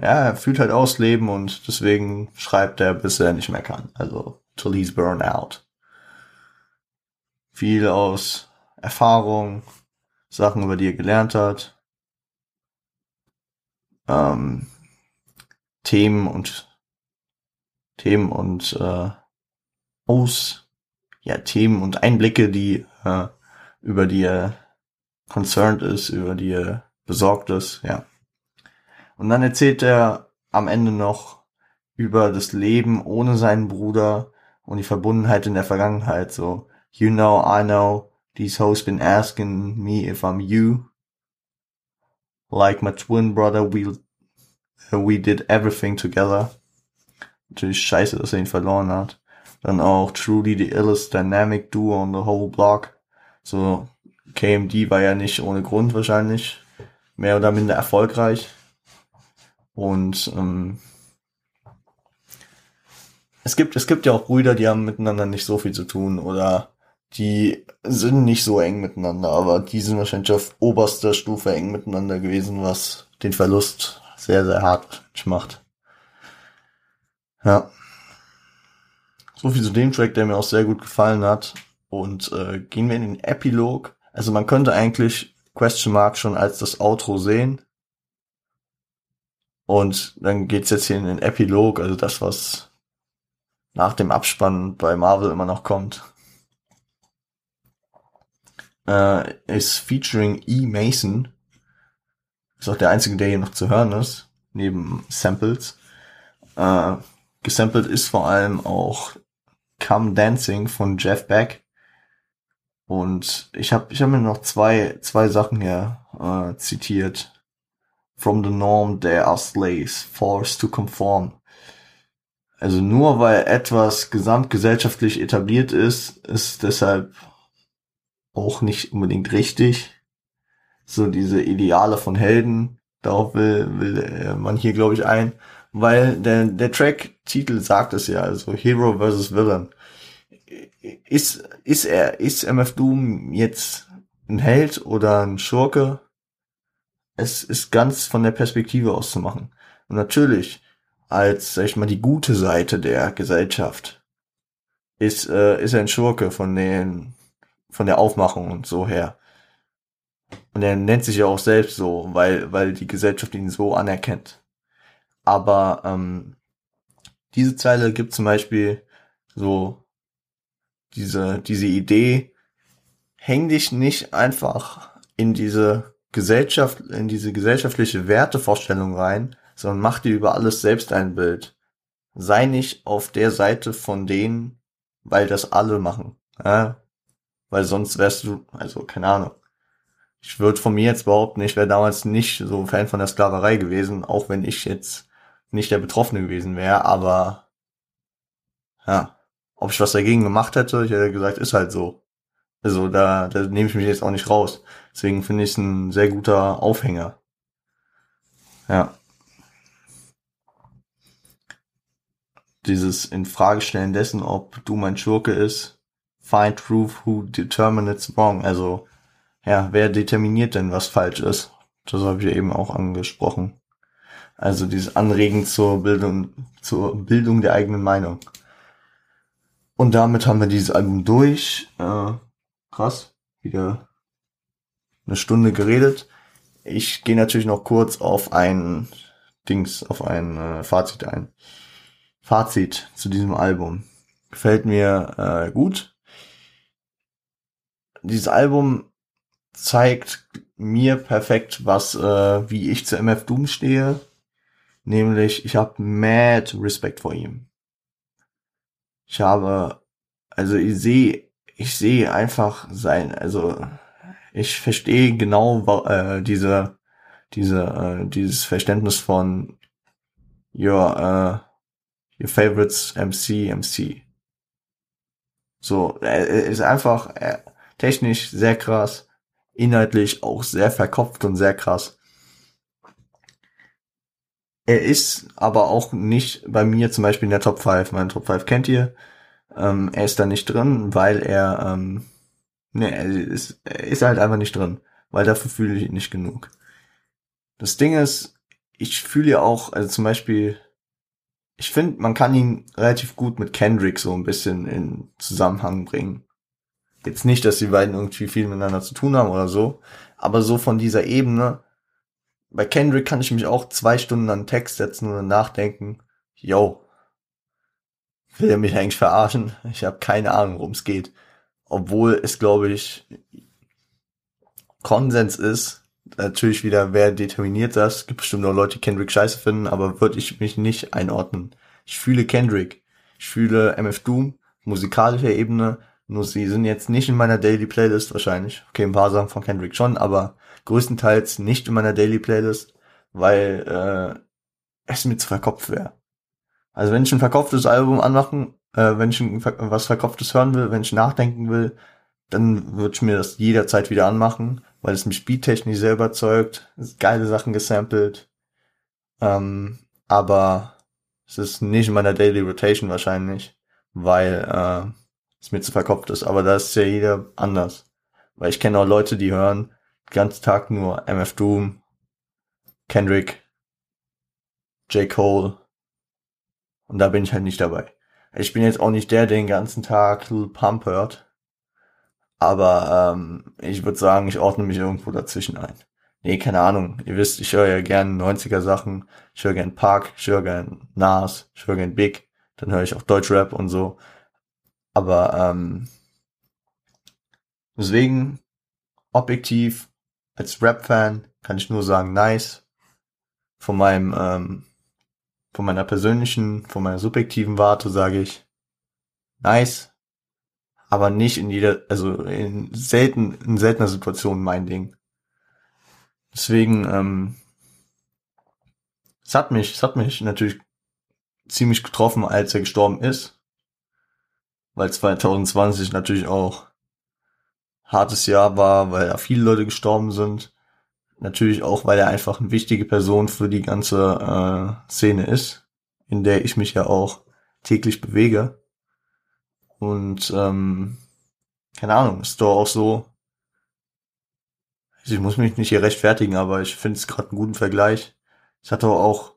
Ja, er fühlt halt ausleben und deswegen schreibt er, bis er nicht mehr kann. Also, till he's burned out. Viel aus Erfahrung, Sachen, über die er gelernt hat. Ähm, Themen und Themen und äh, aus ja Themen und Einblicke, die äh, über die er concerned ist, über die er besorgt ist, ja. Und dann erzählt er am Ende noch über das Leben ohne seinen Bruder und die Verbundenheit in der Vergangenheit. So, you know, I know, these hoes been asking me if I'm you. Like my twin brother, we we did everything together. Natürlich scheiße, dass er ihn verloren hat. Dann auch Truly the illest dynamic duo on the whole block. So, KMD war ja nicht ohne Grund wahrscheinlich mehr oder minder erfolgreich. Und ähm, es gibt es gibt ja auch Brüder, die haben miteinander nicht so viel zu tun oder die sind nicht so eng miteinander, aber die sind wahrscheinlich auf oberster Stufe eng miteinander gewesen, was den Verlust sehr, sehr hart macht. Ja. So viel zu dem Track, der mir auch sehr gut gefallen hat. Und äh, gehen wir in den Epilog. Also man könnte eigentlich Question Mark schon als das Outro sehen. Und dann geht's jetzt hier in den Epilog, also das, was nach dem Abspann bei Marvel immer noch kommt. Äh, ist featuring E. Mason. Ist auch der einzige, der hier noch zu hören ist, neben Samples. Äh, gesampelt ist vor allem auch Come Dancing von Jeff Beck. Und ich habe ich hab mir noch zwei, zwei Sachen hier äh, zitiert. From the norm there are slaves, forced to conform. Also nur weil etwas gesamtgesellschaftlich etabliert ist, ist deshalb auch nicht unbedingt richtig. So diese Ideale von Helden, darauf will, will äh, man hier, glaube ich, ein. Weil der, der Track-Titel sagt es ja, also Hero versus Villain. Ist, ist er, ist MF Doom jetzt ein Held oder ein Schurke? Es ist ganz von der Perspektive aus zu machen. Und natürlich, als, sag ich mal, die gute Seite der Gesellschaft ist, äh, ist er ein Schurke von den, von der Aufmachung und so her. Und er nennt sich ja auch selbst so, weil, weil die Gesellschaft ihn so anerkennt. Aber ähm, diese Zeile gibt zum Beispiel so diese, diese Idee, häng dich nicht einfach in diese Gesellschaft, in diese gesellschaftliche Wertevorstellung rein, sondern mach dir über alles selbst ein Bild. Sei nicht auf der Seite von denen, weil das alle machen. Ja? Weil sonst wärst du, also keine Ahnung. Ich würde von mir jetzt behaupten, ich wäre damals nicht so Fan von der Sklaverei gewesen, auch wenn ich jetzt nicht der Betroffene gewesen wäre, aber ja, ob ich was dagegen gemacht hätte, ich hätte gesagt, ist halt so. Also da, da nehme ich mich jetzt auch nicht raus. Deswegen finde ich es ein sehr guter Aufhänger. Ja. Dieses Infragestellen dessen, ob du mein Schurke ist, find truth who determine it's wrong. Also, ja, wer determiniert denn, was falsch ist? Das habe ich eben auch angesprochen. Also dieses Anregen zur Bildung, zur Bildung der eigenen Meinung. Und damit haben wir dieses Album durch. Äh, krass, wieder eine Stunde geredet. Ich gehe natürlich noch kurz auf ein Dings, auf ein äh, Fazit ein. Fazit zu diesem Album. Gefällt mir äh, gut. Dieses Album zeigt mir perfekt, was, äh, wie ich zu MF Doom stehe, Nämlich, ich habe mad Respekt vor ihm. Ich habe, also ich sehe, ich sehe einfach sein, also ich verstehe genau äh, diese, diese, äh, dieses Verständnis von your, uh, your favorites MC, MC. So, er ist einfach äh, technisch sehr krass, inhaltlich auch sehr verkopft und sehr krass. Er ist aber auch nicht bei mir zum Beispiel in der Top 5. Mein Top 5 kennt ihr. Ähm, er ist da nicht drin, weil er, ähm, ne, er ist, er ist halt einfach nicht drin, weil dafür fühle ich ihn nicht genug. Das Ding ist, ich fühle ja auch, also zum Beispiel, ich finde, man kann ihn relativ gut mit Kendrick so ein bisschen in Zusammenhang bringen. Jetzt nicht, dass die beiden irgendwie viel miteinander zu tun haben oder so, aber so von dieser Ebene, bei Kendrick kann ich mich auch zwei Stunden an den Text setzen und nachdenken, yo, will er mich eigentlich verarschen? Ich habe keine Ahnung, worum es geht. Obwohl es, glaube ich, Konsens ist, natürlich wieder, wer determiniert das? Gibt bestimmt auch Leute, die Kendrick scheiße finden, aber würde ich mich nicht einordnen. Ich fühle Kendrick. Ich fühle MF Doom, musikalischer Ebene, nur sie sind jetzt nicht in meiner Daily Playlist wahrscheinlich. Okay, ein paar Sachen von Kendrick schon, aber größtenteils nicht in meiner Daily Playlist, weil äh, es mir zu verkopft wäre. Also wenn ich ein verkopftes Album anmachen, äh, wenn ich ein, was verkopftes hören will, wenn ich nachdenken will, dann würde ich mir das jederzeit wieder anmachen, weil es mich beattechnisch sehr überzeugt, geile Sachen gesampelt. Ähm, aber es ist nicht in meiner Daily Rotation wahrscheinlich, weil äh, es mir zu verkopft ist. Aber da ist ja jeder anders. Weil ich kenne auch Leute, die hören ganzen Tag nur MF Doom, Kendrick, J. Cole. Und da bin ich halt nicht dabei. Ich bin jetzt auch nicht der, der den ganzen Tag Lil Pump hört. Aber ähm, ich würde sagen, ich ordne mich irgendwo dazwischen ein. Nee, keine Ahnung. Ihr wisst, ich höre ja gern 90er Sachen. Ich höre gern Park, ich höre gern Nas, ich höre gern Big. Dann höre ich auch Deutschrap und so. Aber ähm, deswegen objektiv als Rap-Fan kann ich nur sagen, nice. Von meinem, ähm, von meiner persönlichen, von meiner subjektiven Warte sage ich, nice, aber nicht in jeder, also in selten, in seltener Situation mein Ding. Deswegen, ähm, es hat mich, es hat mich natürlich ziemlich getroffen, als er gestorben ist. Weil 2020 natürlich auch hartes Jahr war, weil da viele Leute gestorben sind. Natürlich auch, weil er einfach eine wichtige Person für die ganze äh, Szene ist, in der ich mich ja auch täglich bewege. Und ähm, keine Ahnung, ist doch auch so. Ich muss mich nicht hier rechtfertigen, aber ich finde es gerade einen guten Vergleich. Ich hatte auch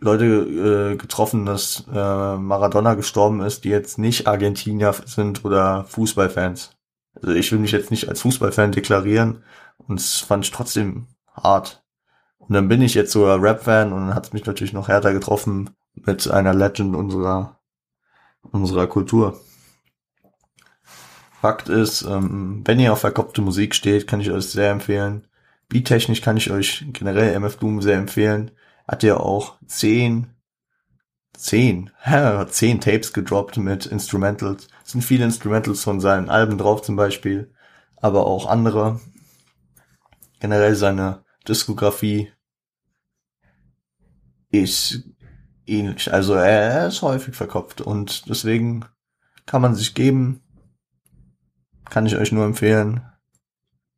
Leute äh, getroffen, dass äh, Maradona gestorben ist, die jetzt nicht Argentinier sind oder Fußballfans. Also ich will mich jetzt nicht als Fußballfan deklarieren und es fand ich trotzdem hart. Und dann bin ich jetzt sogar Rap-Fan und dann hat es mich natürlich noch härter getroffen mit einer Legend unserer unserer Kultur. Fakt ist, ähm, wenn ihr auf verkopfte Musik steht, kann ich euch sehr empfehlen. Beattechnisch kann ich euch generell MF Doom sehr empfehlen. Hat ja auch zehn, zehn, zehn Tapes gedroppt mit Instrumentals. Es sind viele Instrumentals von seinen Alben drauf zum Beispiel, aber auch andere. Generell seine Diskografie ist ähnlich. Also er ist häufig verkopft und deswegen kann man sich geben. Kann ich euch nur empfehlen,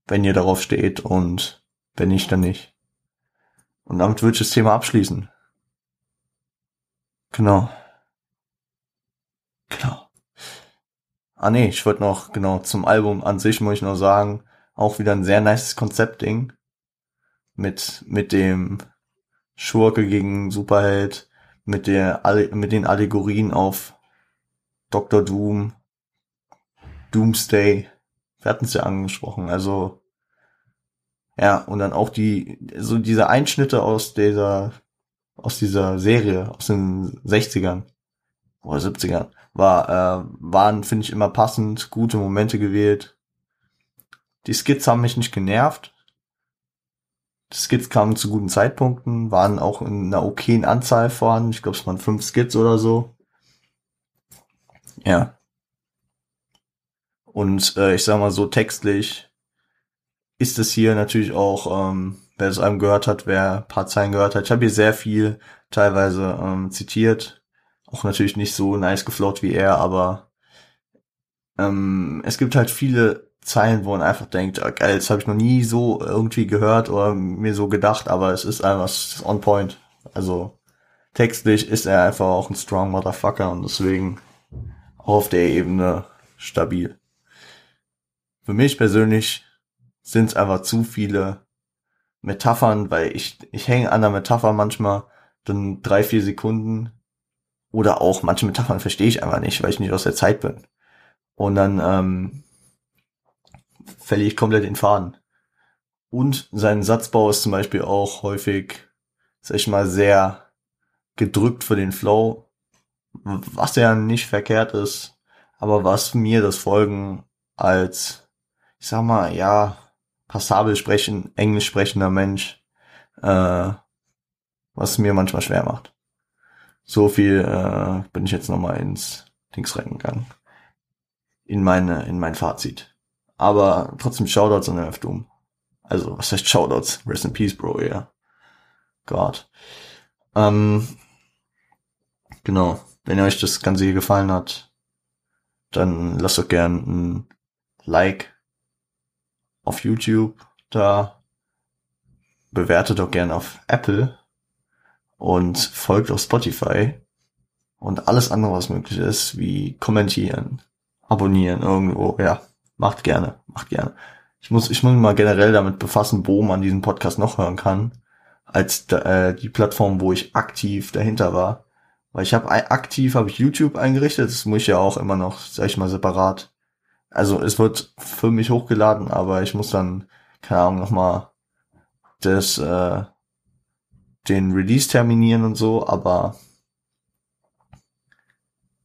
wenn ihr darauf steht und wenn nicht, dann nicht. Und damit würde ich das Thema abschließen. Genau. Genau. Ah nee, ich wollte noch, genau, zum Album an sich muss ich noch sagen, auch wieder ein sehr nices Konzeptding. Mit, mit dem Schurke gegen Superheld, mit der, mit den Allegorien auf Dr. Doom, Doomsday. Wir hatten es ja angesprochen, also, ja, und dann auch die, so diese Einschnitte aus dieser, aus dieser Serie, aus den 60ern oder 70ern, war, äh, waren, finde ich, immer passend, gute Momente gewählt. Die Skits haben mich nicht genervt. Die Skits kamen zu guten Zeitpunkten, waren auch in einer okayen Anzahl vorhanden. Ich glaube, es waren fünf Skits oder so. Ja. Und äh, ich sag mal so textlich ist es hier natürlich auch, ähm, wer es einem gehört hat, wer ein paar Zeilen gehört hat. Ich habe hier sehr viel teilweise ähm, zitiert. Auch natürlich nicht so nice geflowt wie er, aber ähm, es gibt halt viele Zeilen, wo man einfach denkt, oh, geil, das habe ich noch nie so irgendwie gehört oder mir so gedacht, aber es ist einfach on point. Also textlich ist er einfach auch ein strong Motherfucker und deswegen auf der Ebene stabil. Für mich persönlich sind es einfach zu viele Metaphern, weil ich, ich hänge an der Metapher manchmal dann drei, vier Sekunden oder auch manche Metaphern verstehe ich einfach nicht, weil ich nicht aus der Zeit bin. Und dann ähm, verliere ich komplett den Faden. Und sein Satzbau ist zum Beispiel auch häufig, sag ich mal, sehr gedrückt für den Flow, was ja nicht verkehrt ist, aber was mir das Folgen als, ich sag mal, ja, passabel sprechen, englisch sprechender Mensch, äh, was mir manchmal schwer macht. So viel äh, bin ich jetzt nochmal ins Dings reingegangen. In meine, in mein Fazit. Aber trotzdem Shoutouts an MF Doom. Also, was heißt Shoutouts? Rest in Peace, Bro, ja. Yeah. Gott. Ähm, genau. Wenn euch das Ganze hier gefallen hat, dann lasst doch gern ein Like auf YouTube da. Bewertet doch gern auf Apple und folgt auf Spotify und alles andere, was möglich ist, wie kommentieren, abonnieren irgendwo, ja. Macht gerne, macht gerne. Ich muss, ich muss mich mal generell damit befassen, wo man diesen Podcast noch hören kann, als äh, die Plattform, wo ich aktiv dahinter war. Weil ich habe aktiv habe ich YouTube eingerichtet, das muss ich ja auch immer noch, sag ich mal, separat. Also es wird für mich hochgeladen, aber ich muss dann, keine Ahnung, nochmal das, äh, den Release terminieren und so, aber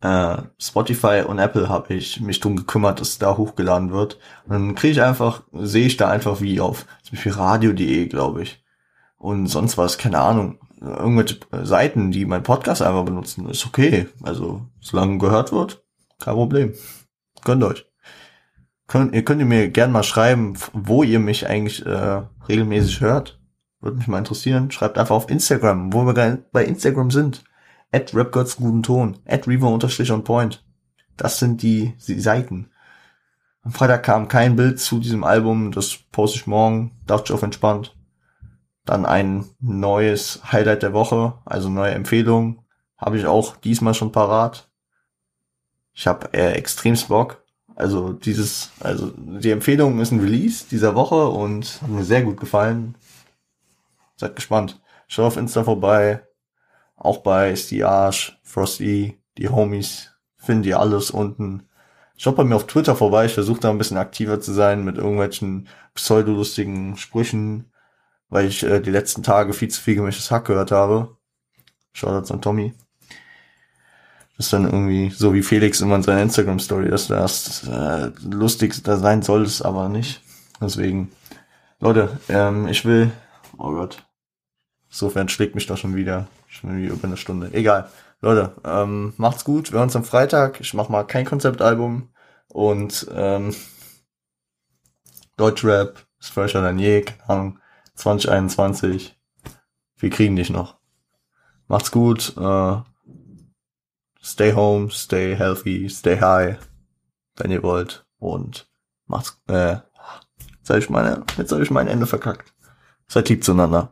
äh, Spotify und Apple habe ich mich drum gekümmert, dass da hochgeladen wird. Und dann kriege ich einfach, sehe ich da einfach wie auf zum Beispiel radio.de, glaube ich. und sonst was, keine Ahnung, irgendwelche Seiten, die meinen Podcast einfach benutzen, ist okay. Also, solange gehört wird, kein Problem. Gönnt euch. Könnt, ihr könnt mir gerne mal schreiben, wo ihr mich eigentlich äh, regelmäßig hört. Würde mich mal interessieren. Schreibt einfach auf Instagram, wo wir bei Instagram sind. At RapGods guten Ton. At Reaver unterstrich on point. Das sind die, die Seiten. Am Freitag kam kein Bild zu diesem Album. Das poste ich morgen. Dachte ich auf entspannt. Dann ein neues Highlight der Woche, also neue Empfehlung. Habe ich auch diesmal schon parat. Ich habe äh, extrem Bock. Also dieses, also die Empfehlung ist ein Release dieser Woche und hat mir sehr gut gefallen. Seid gespannt. Schaut auf Insta vorbei. Auch bei Stiage, Frosty, die Homies. Findet ihr alles unten. Schaut bei mir auf Twitter vorbei. Ich versuche da ein bisschen aktiver zu sein mit irgendwelchen pseudolustigen Sprüchen, weil ich äh, die letzten Tage viel zu viel gemischtes Hack gehört habe. Shoutouts an Tommy. Ist dann irgendwie so wie Felix immer in seiner Instagram-Story, dass das äh, lustig da sein soll, es aber nicht. Deswegen, Leute, ähm, ich will, oh Gott, insofern schlägt mich doch schon wieder, schon wieder über eine Stunde. Egal, Leute, ähm, macht's gut, wir hören uns am Freitag. Ich mach mal kein Konzeptalbum und ähm, Deutschrap ist fresher denn je, keine Ahnung, 2021. Wir kriegen dich noch. Macht's gut, äh, stay home, stay healthy, stay high, wenn ihr wollt. Und macht's, äh, jetzt habe ich meine, jetzt habe ich mein Ende verkackt. Seid lieb zueinander.